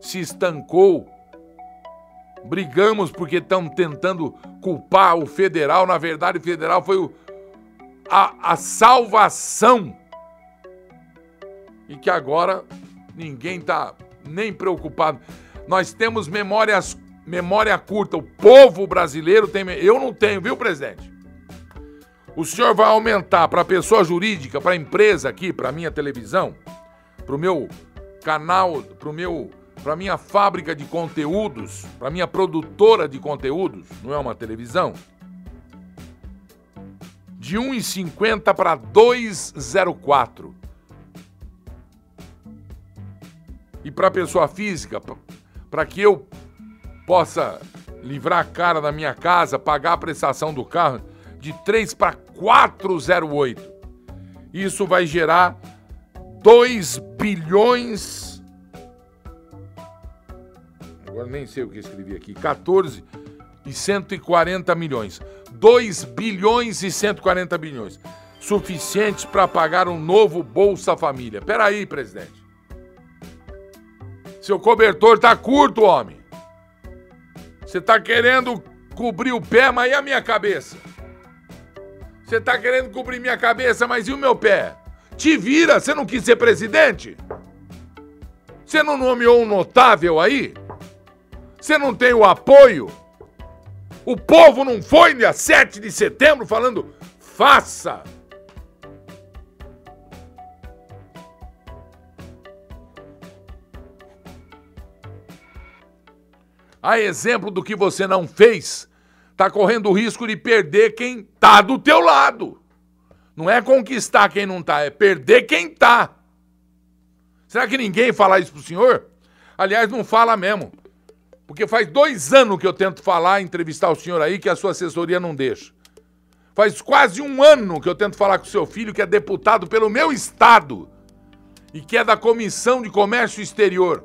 Se estancou. Brigamos porque estão tentando culpar o federal. Na verdade, o federal foi o, a, a salvação. E que agora ninguém está nem preocupado. Nós temos memórias, memória curta. O povo brasileiro tem. Eu não tenho, viu, presidente? O senhor vai aumentar para a pessoa jurídica, para a empresa aqui, para a minha televisão, para o meu canal, para o meu, para minha fábrica de conteúdos, para minha produtora de conteúdos, não é uma televisão? De 1,50 para 2,04. E para a pessoa física, para que eu possa livrar a cara da minha casa, pagar a prestação do carro de 3 para 408. Isso vai gerar 2 bilhões. Agora nem sei o que escrevi aqui. 14 e 140 milhões. 2 bilhões e 140 bilhões. Suficientes para pagar um novo Bolsa Família. Peraí, presidente. Seu cobertor tá curto, homem. Você tá querendo cobrir o pé, mas e a minha cabeça? Você tá querendo cobrir minha cabeça, mas e o meu pé? Te vira, você não quis ser presidente? Você não nomeou um notável aí? Você não tem o apoio? O povo não foi dia 7 de setembro falando faça a exemplo do que você não fez, está correndo o risco de perder quem está do teu lado. Não é conquistar quem não está, é perder quem está. Será que ninguém fala isso pro senhor? Aliás, não fala mesmo. Porque faz dois anos que eu tento falar, entrevistar o senhor aí, que a sua assessoria não deixa. Faz quase um ano que eu tento falar com o seu filho, que é deputado pelo meu estado e que é da Comissão de Comércio Exterior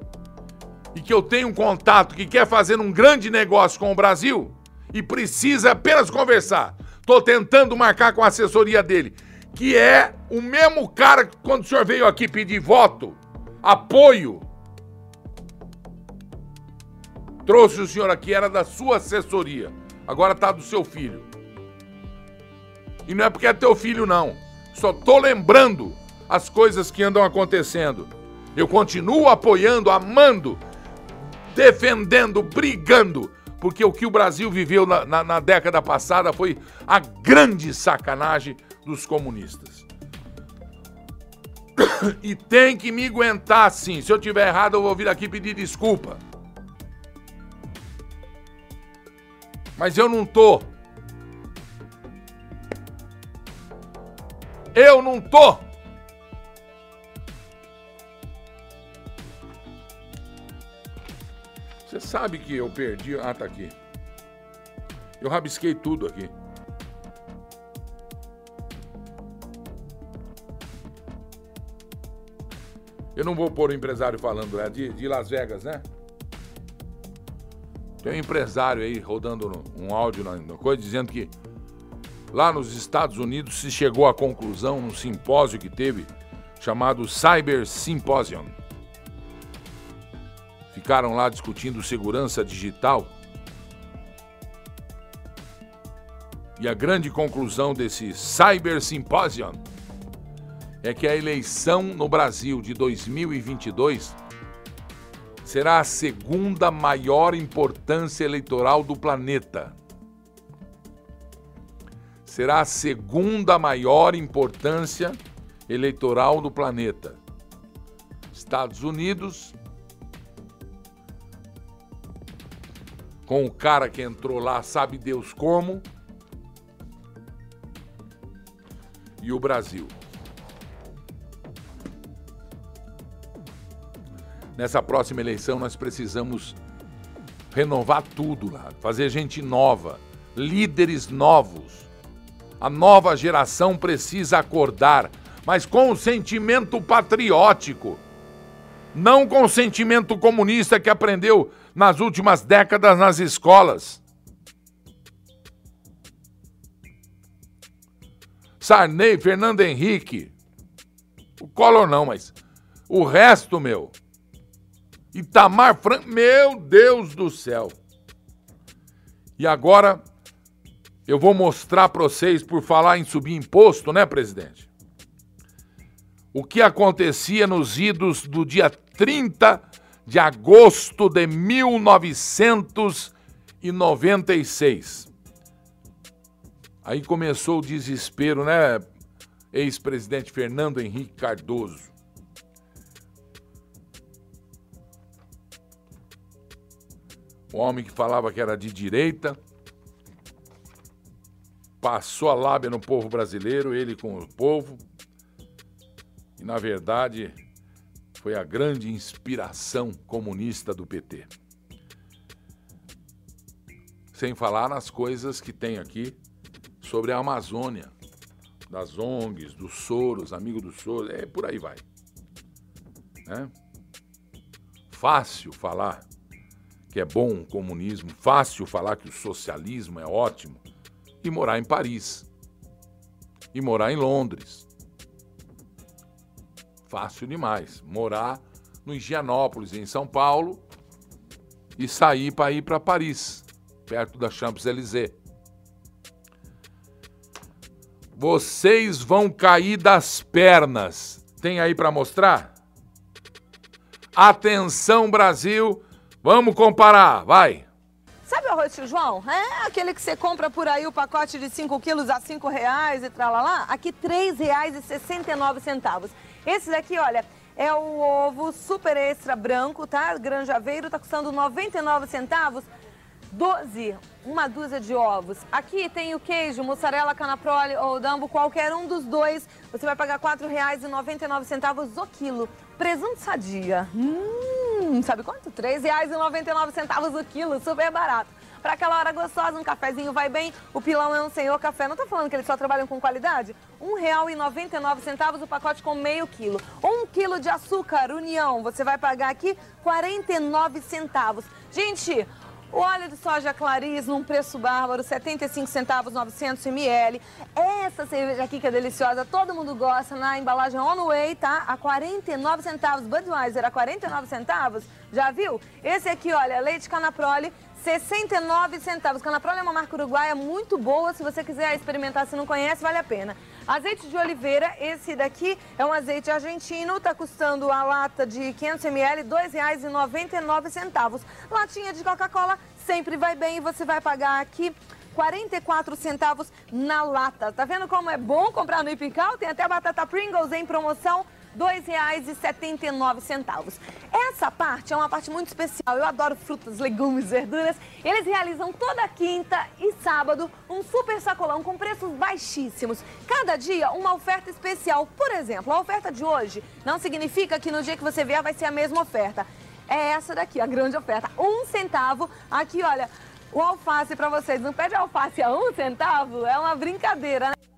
e que eu tenho um contato que quer fazer um grande negócio com o Brasil e precisa apenas conversar. Estou tentando marcar com a assessoria dele, que é o mesmo cara que quando o senhor veio aqui pedir voto, apoio, trouxe o senhor aqui, era da sua assessoria. Agora tá do seu filho. E não é porque é teu filho, não. Só tô lembrando as coisas que andam acontecendo. Eu continuo apoiando, amando, defendendo, brigando, porque o que o Brasil viveu na, na, na década passada foi a grande sacanagem dos comunistas. E tem que me aguentar sim. Se eu tiver errado, eu vou vir aqui pedir desculpa. Mas eu não tô. Eu não tô. Você sabe que eu perdi. Ah, tá aqui. Eu rabisquei tudo aqui. Eu não vou pôr o empresário falando, é de, de Las Vegas, né? Tem um empresário aí rodando um áudio na, coisa dizendo que lá nos Estados Unidos se chegou à conclusão num simpósio que teve chamado Cyber Symposium. Ficaram lá discutindo segurança digital. E a grande conclusão desse Cyber Symposium é que a eleição no Brasil de 2022 será a segunda maior importância eleitoral do planeta. Será a segunda maior importância eleitoral do planeta. Estados Unidos, com o cara que entrou lá, sabe Deus como, e o Brasil. nessa próxima eleição nós precisamos renovar tudo lá, fazer gente nova, líderes novos. A nova geração precisa acordar, mas com o sentimento patriótico, não com o sentimento comunista que aprendeu nas últimas décadas nas escolas. Sarney, Fernando Henrique, o Collor não, mas o resto, meu, Itamar Franco, meu Deus do céu. E agora eu vou mostrar para vocês, por falar em subir imposto, né, presidente? O que acontecia nos idos do dia 30 de agosto de 1996. Aí começou o desespero, né, ex-presidente Fernando Henrique Cardoso. O homem que falava que era de direita, passou a lábia no povo brasileiro, ele com o povo, e na verdade foi a grande inspiração comunista do PT. Sem falar nas coisas que tem aqui sobre a Amazônia, das ONGs, dos Soros, amigo dos Soros, é por aí vai. Né? Fácil falar que é bom o comunismo, fácil falar que o socialismo é ótimo, e morar em Paris, e morar em Londres. Fácil demais. Morar no Higienópolis, em São Paulo, e sair para ir para Paris, perto da Champs-Élysées. Vocês vão cair das pernas. Tem aí para mostrar? Atenção, Brasil! Vamos comparar, vai. Sabe o arroz João? É aquele que você compra por aí o pacote de 5 quilos a 5 reais e tralalá? Aqui R$ 3,69. Esse daqui, olha, é o ovo super extra branco, tá? Granjaveiro, tá custando 99 centavos. 12, uma dúzia de ovos. Aqui tem o queijo, mussarela, canaprole ou dambo, qualquer um dos dois. Você vai pagar R$ 4,99 o quilo. Presunto sadia. Hum, sabe quanto? R$ 3,99 o quilo, super barato. Para aquela hora gostosa, um cafezinho vai bem. O Pilão é um senhor café. Não tô falando que eles só trabalham com qualidade? R$ 1,99 o pacote com meio quilo. Um quilo de açúcar União, você vai pagar aqui 49 centavos. Gente, o óleo de soja Clarice num preço bárbaro, 75 centavos, 900 ml. Essa cerveja aqui que é deliciosa, todo mundo gosta, na embalagem On Way, tá? A 49 centavos. Budweiser a 49 centavos, já viu? Esse aqui, olha, leite Canaprole, 69 centavos. Canaprole é uma marca uruguaia muito boa, se você quiser experimentar, se não conhece, vale a pena. Azeite de oliveira, esse daqui é um azeite argentino, está custando a lata de 500 ml, R$ 2,99. Latinha de Coca-Cola sempre vai bem e você vai pagar aqui 44 centavos na lata. Tá vendo como é bom comprar no Ipical? Tem até batata Pringles em promoção R$ 2,79. Essa parte é uma parte muito especial. Eu adoro frutas, legumes, verduras. Eles realizam toda quinta e sábado um super sacolão com preços baixíssimos. Cada dia uma oferta especial. Por exemplo, a oferta de hoje não significa que no dia que você vier vai ser a mesma oferta. É essa daqui, a grande oferta. Um centavo. Aqui, olha, o alface para vocês. Não pede alface a um centavo? É uma brincadeira, né?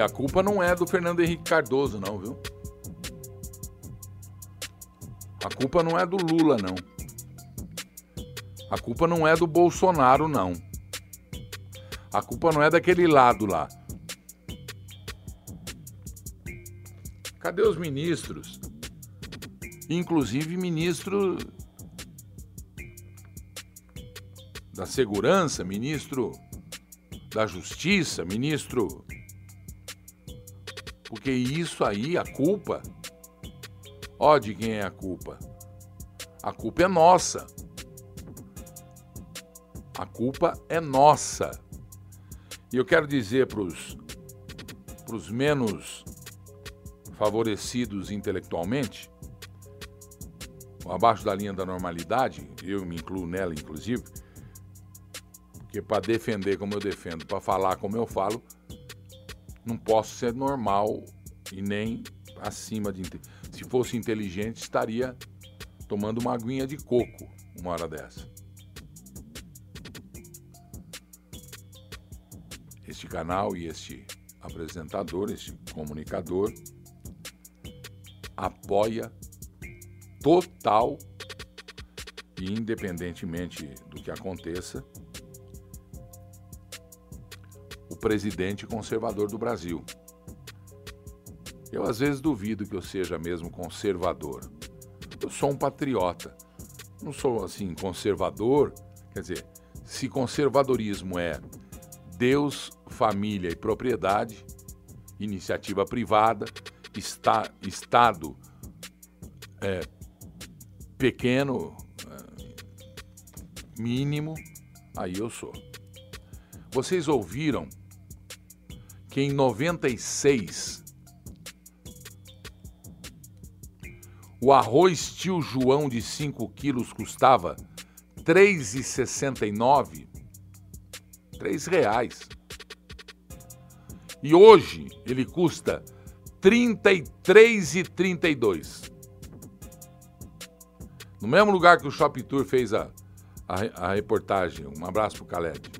A culpa não é do Fernando Henrique Cardoso, não, viu? A culpa não é do Lula, não. A culpa não é do Bolsonaro, não. A culpa não é daquele lado lá. Cadê os ministros? Inclusive ministro da Segurança, ministro da Justiça, ministro porque isso aí, a culpa, ó de quem é a culpa. A culpa é nossa. A culpa é nossa. E eu quero dizer para os menos favorecidos intelectualmente, abaixo da linha da normalidade, eu me incluo nela inclusive, porque para defender como eu defendo, para falar como eu falo, não posso ser normal e nem acima de. Se fosse inteligente, estaria tomando uma aguinha de coco uma hora dessa. Este canal e este apresentador, este comunicador, apoia total e independentemente do que aconteça, presidente conservador do Brasil. Eu às vezes duvido que eu seja mesmo conservador. Eu sou um patriota. Não sou assim conservador, quer dizer, se conservadorismo é Deus, família e propriedade, iniciativa privada, está, Estado é, pequeno, é, mínimo, aí eu sou. Vocês ouviram que em 96 o arroz tio João de 5 quilos custava R$ 3,69. R$ reais. E hoje ele custa R$ 33,32. No mesmo lugar que o Shop Tour fez a, a, a reportagem. Um abraço pro Caleb.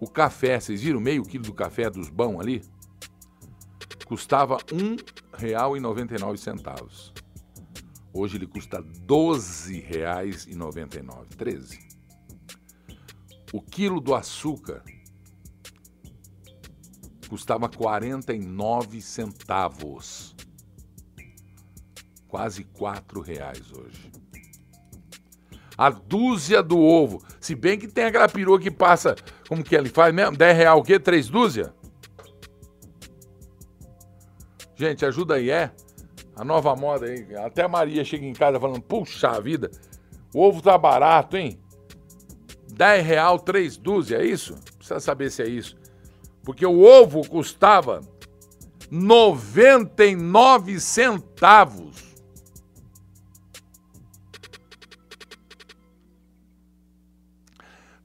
O café, vocês viram meio quilo do café dos bão ali? Custava R$ 1,99. Hoje ele custa R$ 12,99. 13. O quilo do açúcar custava 49 centavos. Quase R$ reais hoje a dúzia do ovo. Se bem que tem aquela perua que passa, como que ele faz mesmo? 10 real o quê? Três dúzia? Gente, ajuda aí, é? A nova moda aí. Até a Maria chega em casa falando, puxa vida, o ovo tá barato, hein? 10 real, três dúzia, é isso? Precisa saber se é isso. Porque o ovo custava 99 centavos.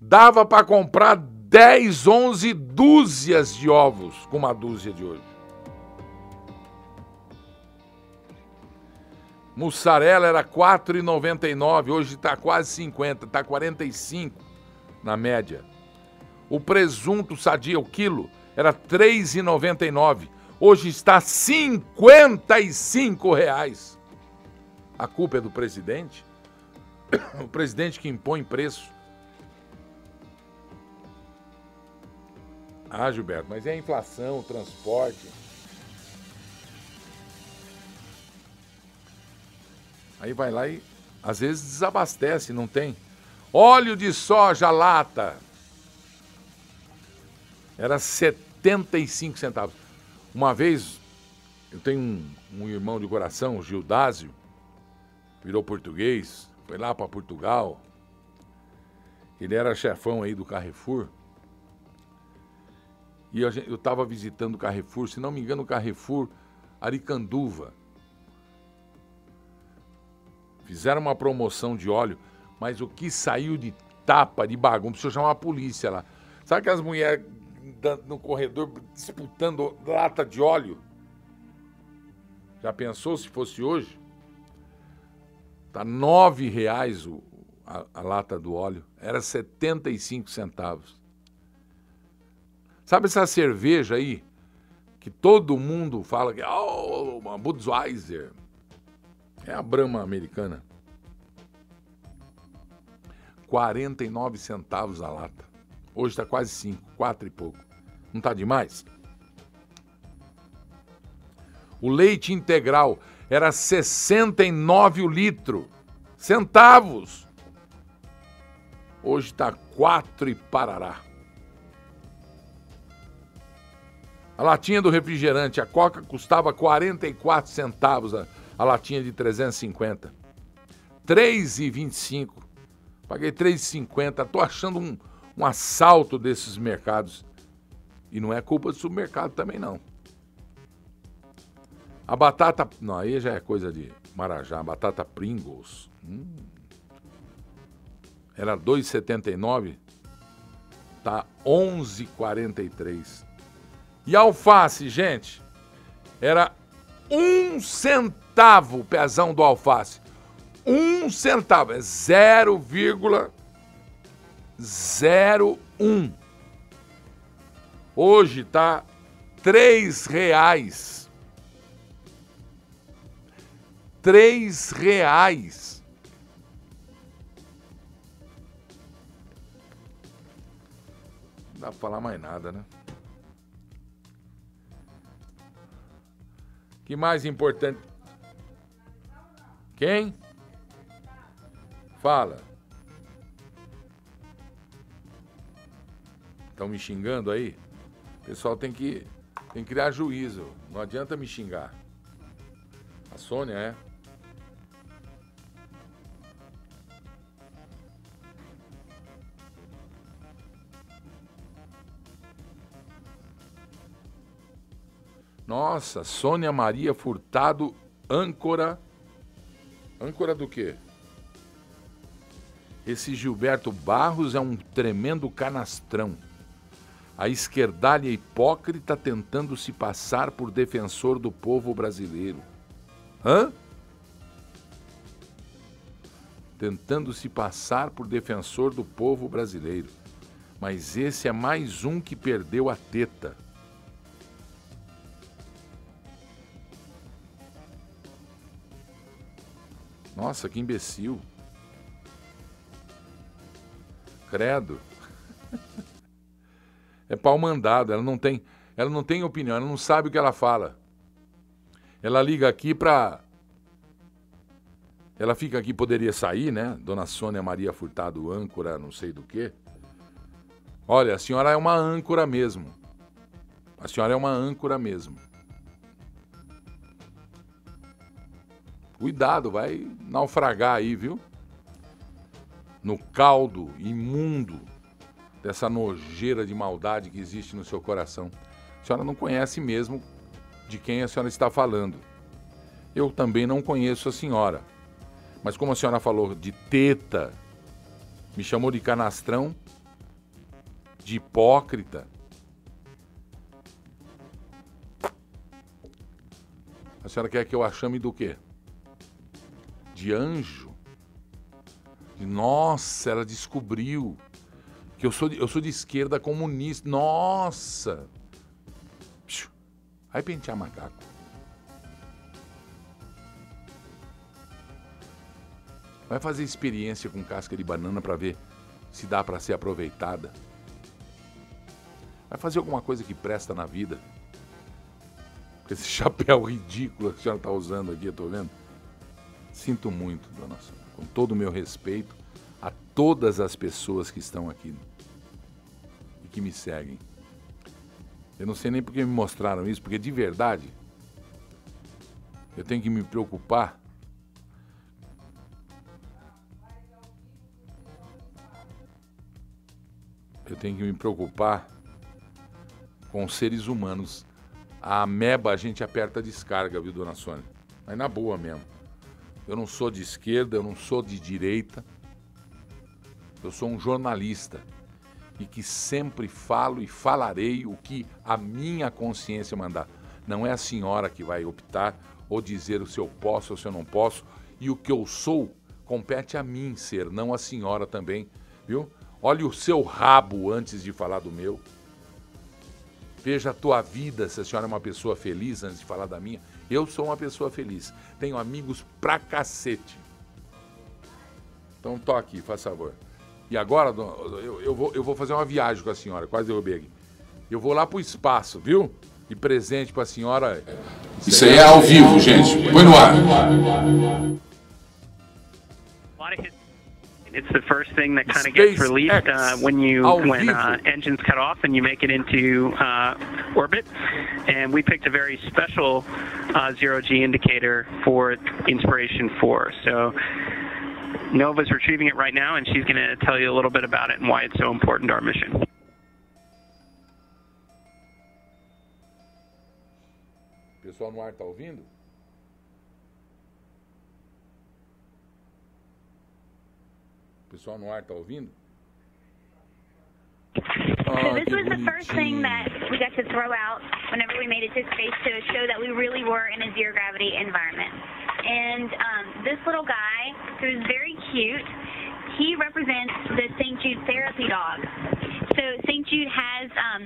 Dava para comprar 10, 11 dúzias de ovos com uma dúzia de hoje. Mussarela era 4,99, hoje está quase 50, está 45 na média. O presunto sadia, o quilo, era 3,99, hoje está 55 reais. A culpa é do presidente? O presidente que impõe preço. Ah, Gilberto, mas é a inflação, o transporte. Aí vai lá e às vezes desabastece, não tem. Óleo de soja lata. Era 75 centavos. Uma vez, eu tenho um, um irmão de coração, o Gildásio, virou português, foi lá para Portugal. Ele era chefão aí do Carrefour. E eu estava visitando o Carrefour, se não me engano, o Carrefour Aricanduva. Fizeram uma promoção de óleo, mas o que saiu de tapa, de bagunça, precisa chamar a polícia lá. Sabe que as mulheres no corredor disputando lata de óleo? Já pensou se fosse hoje? Tá nove reais o, a, a lata do óleo. Era 75 centavos. Sabe essa cerveja aí? Que todo mundo fala que é oh, uma Budweiser. É a Brahma americana. 49 centavos a lata. Hoje está quase 5, 4 e pouco. Não está demais? O leite integral era 69 o litro. Centavos. Hoje está 4 e parará. A latinha do refrigerante, a Coca custava 44 centavos a, a latinha de 350. 3,25. Paguei 3,50. Tô achando um, um assalto desses mercados. E não é culpa do supermercado também não. A batata, não, aí já é coisa de Marajá, a batata Pringles. Hum. Era 2,79, tá 11,43. E alface, gente, era um centavo o pezão do alface. Um centavo, é 0,01. Hoje tá três reais. Três reais. Não dá pra falar mais nada, né? Que mais importante? Quem? Fala. Estão me xingando aí? O pessoal tem que, tem que criar juízo. Não adianta me xingar. A Sônia é. Nossa, Sônia Maria Furtado, âncora. Âncora do quê? Esse Gilberto Barros é um tremendo canastrão. A esquerdalha hipócrita tentando se passar por defensor do povo brasileiro. Hã? Tentando se passar por defensor do povo brasileiro. Mas esse é mais um que perdeu a teta. Nossa, que imbecil. Credo. É pau mandado, ela não tem, ela não tem opinião, ela não sabe o que ela fala. Ela liga aqui para ela fica aqui, poderia sair, né? Dona Sônia Maria Furtado, âncora, não sei do que. Olha, a senhora é uma âncora mesmo. A senhora é uma âncora mesmo. Cuidado, vai naufragar aí, viu? No caldo imundo dessa nojeira de maldade que existe no seu coração. A senhora não conhece mesmo de quem a senhora está falando. Eu também não conheço a senhora. Mas como a senhora falou de teta, me chamou de canastrão, de hipócrita. A senhora quer que eu a chame do quê? De anjo? Nossa, ela descobriu que eu sou de, eu sou de esquerda comunista. Nossa! Vai pentear macaco. Vai fazer experiência com casca de banana para ver se dá para ser aproveitada. Vai fazer alguma coisa que presta na vida. Com esse chapéu ridículo que a senhora está usando aqui, eu tô vendo. Sinto muito, dona Sônia. Com todo o meu respeito a todas as pessoas que estão aqui e que me seguem. Eu não sei nem porque me mostraram isso, porque de verdade eu tenho que me preocupar eu tenho que me preocupar com seres humanos. A ameba a gente aperta a descarga, viu, dona Sônia? Mas na boa mesmo. Eu não sou de esquerda, eu não sou de direita. Eu sou um jornalista e que sempre falo e falarei o que a minha consciência mandar. Não é a senhora que vai optar ou dizer o se eu posso ou se eu não posso. E o que eu sou compete a mim ser, não a senhora também, viu? Olhe o seu rabo antes de falar do meu. Veja a tua vida, se a senhora é uma pessoa feliz antes de falar da minha. Eu sou uma pessoa feliz. Tenho amigos pra cacete. Então toque, faz favor. E agora, eu, eu, vou, eu vou fazer uma viagem com a senhora, quase derrubei aqui. Eu vou lá pro espaço, viu? E presente pra senhora. Isso aí é ao vivo, gente. Põe no ar. It's the first thing that kind of gets released uh, when you when uh, engines cut off and you make it into uh, orbit. And we picked a very special uh, zero G indicator for Inspiration 4. So Nova's retrieving it right now, and she's going to tell you a little bit about it and why it's so important to our mission. Pessoal no ar tá ouvindo? Pessoal no ar tá ouvindo? so this was the first thing that we got to throw out whenever we made it to space to show that we really were in a zero gravity environment. And um, this little guy, who's very cute, he represents the St. Jude therapy dog. So St. Jude has um,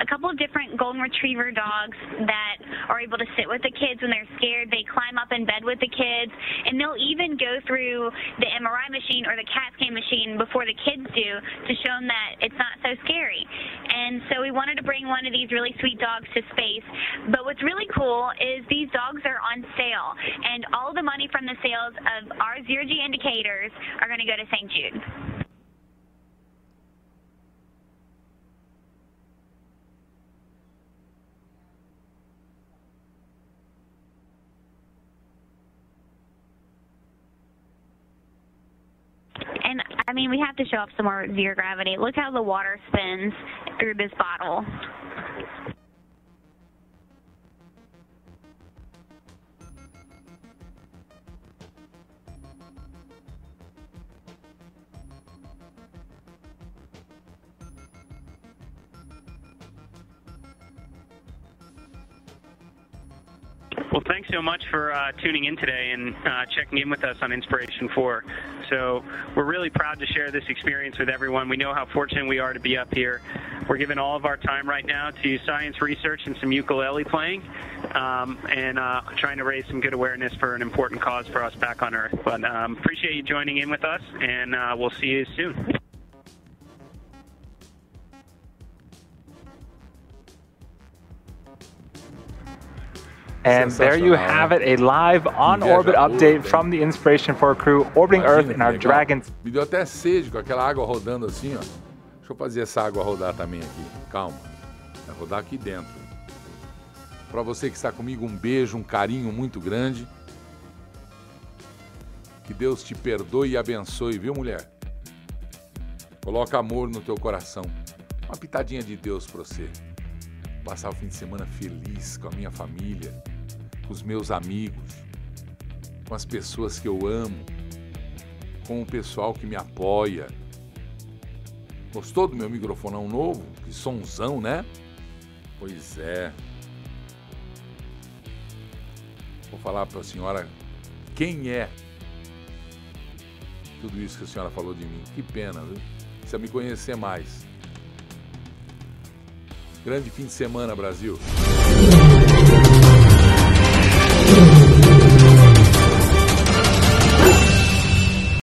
a couple of different golden retriever dogs that are able to sit with the kids when they're scared. They climb up in bed with the kids, and they'll even go through the MRI machine or the CAT scan machine before the kids do to show them that it's not so scary. And so we wanted to bring one of these really sweet dogs to space. But what's really cool is these dogs are on sale, and all the money from the sales of our zero G indicators are going to go to St. Jude. And I mean, we have to show up some more zero gravity. Look how the water spins through this bottle. Well, thanks so much for uh, tuning in today and uh, checking in with us on Inspiration 4. So, we're really proud to share this experience with everyone. We know how fortunate we are to be up here. We're giving all of our time right now to science research and some ukulele playing um, and uh, trying to raise some good awareness for an important cause for us back on Earth. But um, appreciate you joining in with us, and uh, we'll see you soon. And there you have it, a live on-orbit update from the Inspiration 4 crew orbiting Earth in our Dragons. Me deu até sede com aquela água rodando assim, ó. Deixa eu fazer essa água rodar também aqui. Calma. Vai rodar aqui dentro. Para você que está comigo, um beijo, um carinho muito grande. Que Deus te perdoe e abençoe, viu, mulher? Coloca amor no teu coração. Uma pitadinha de Deus para você. passar o fim de semana feliz com a minha família, com os meus amigos, com as pessoas que eu amo, com o pessoal que me apoia. Gostou do meu microfonão novo? Que sonzão, né? Pois é. Vou falar para a senhora quem é tudo isso que a senhora falou de mim. Que pena, viu? Precisa me conhecer mais. Grande fim de semana, Brasil.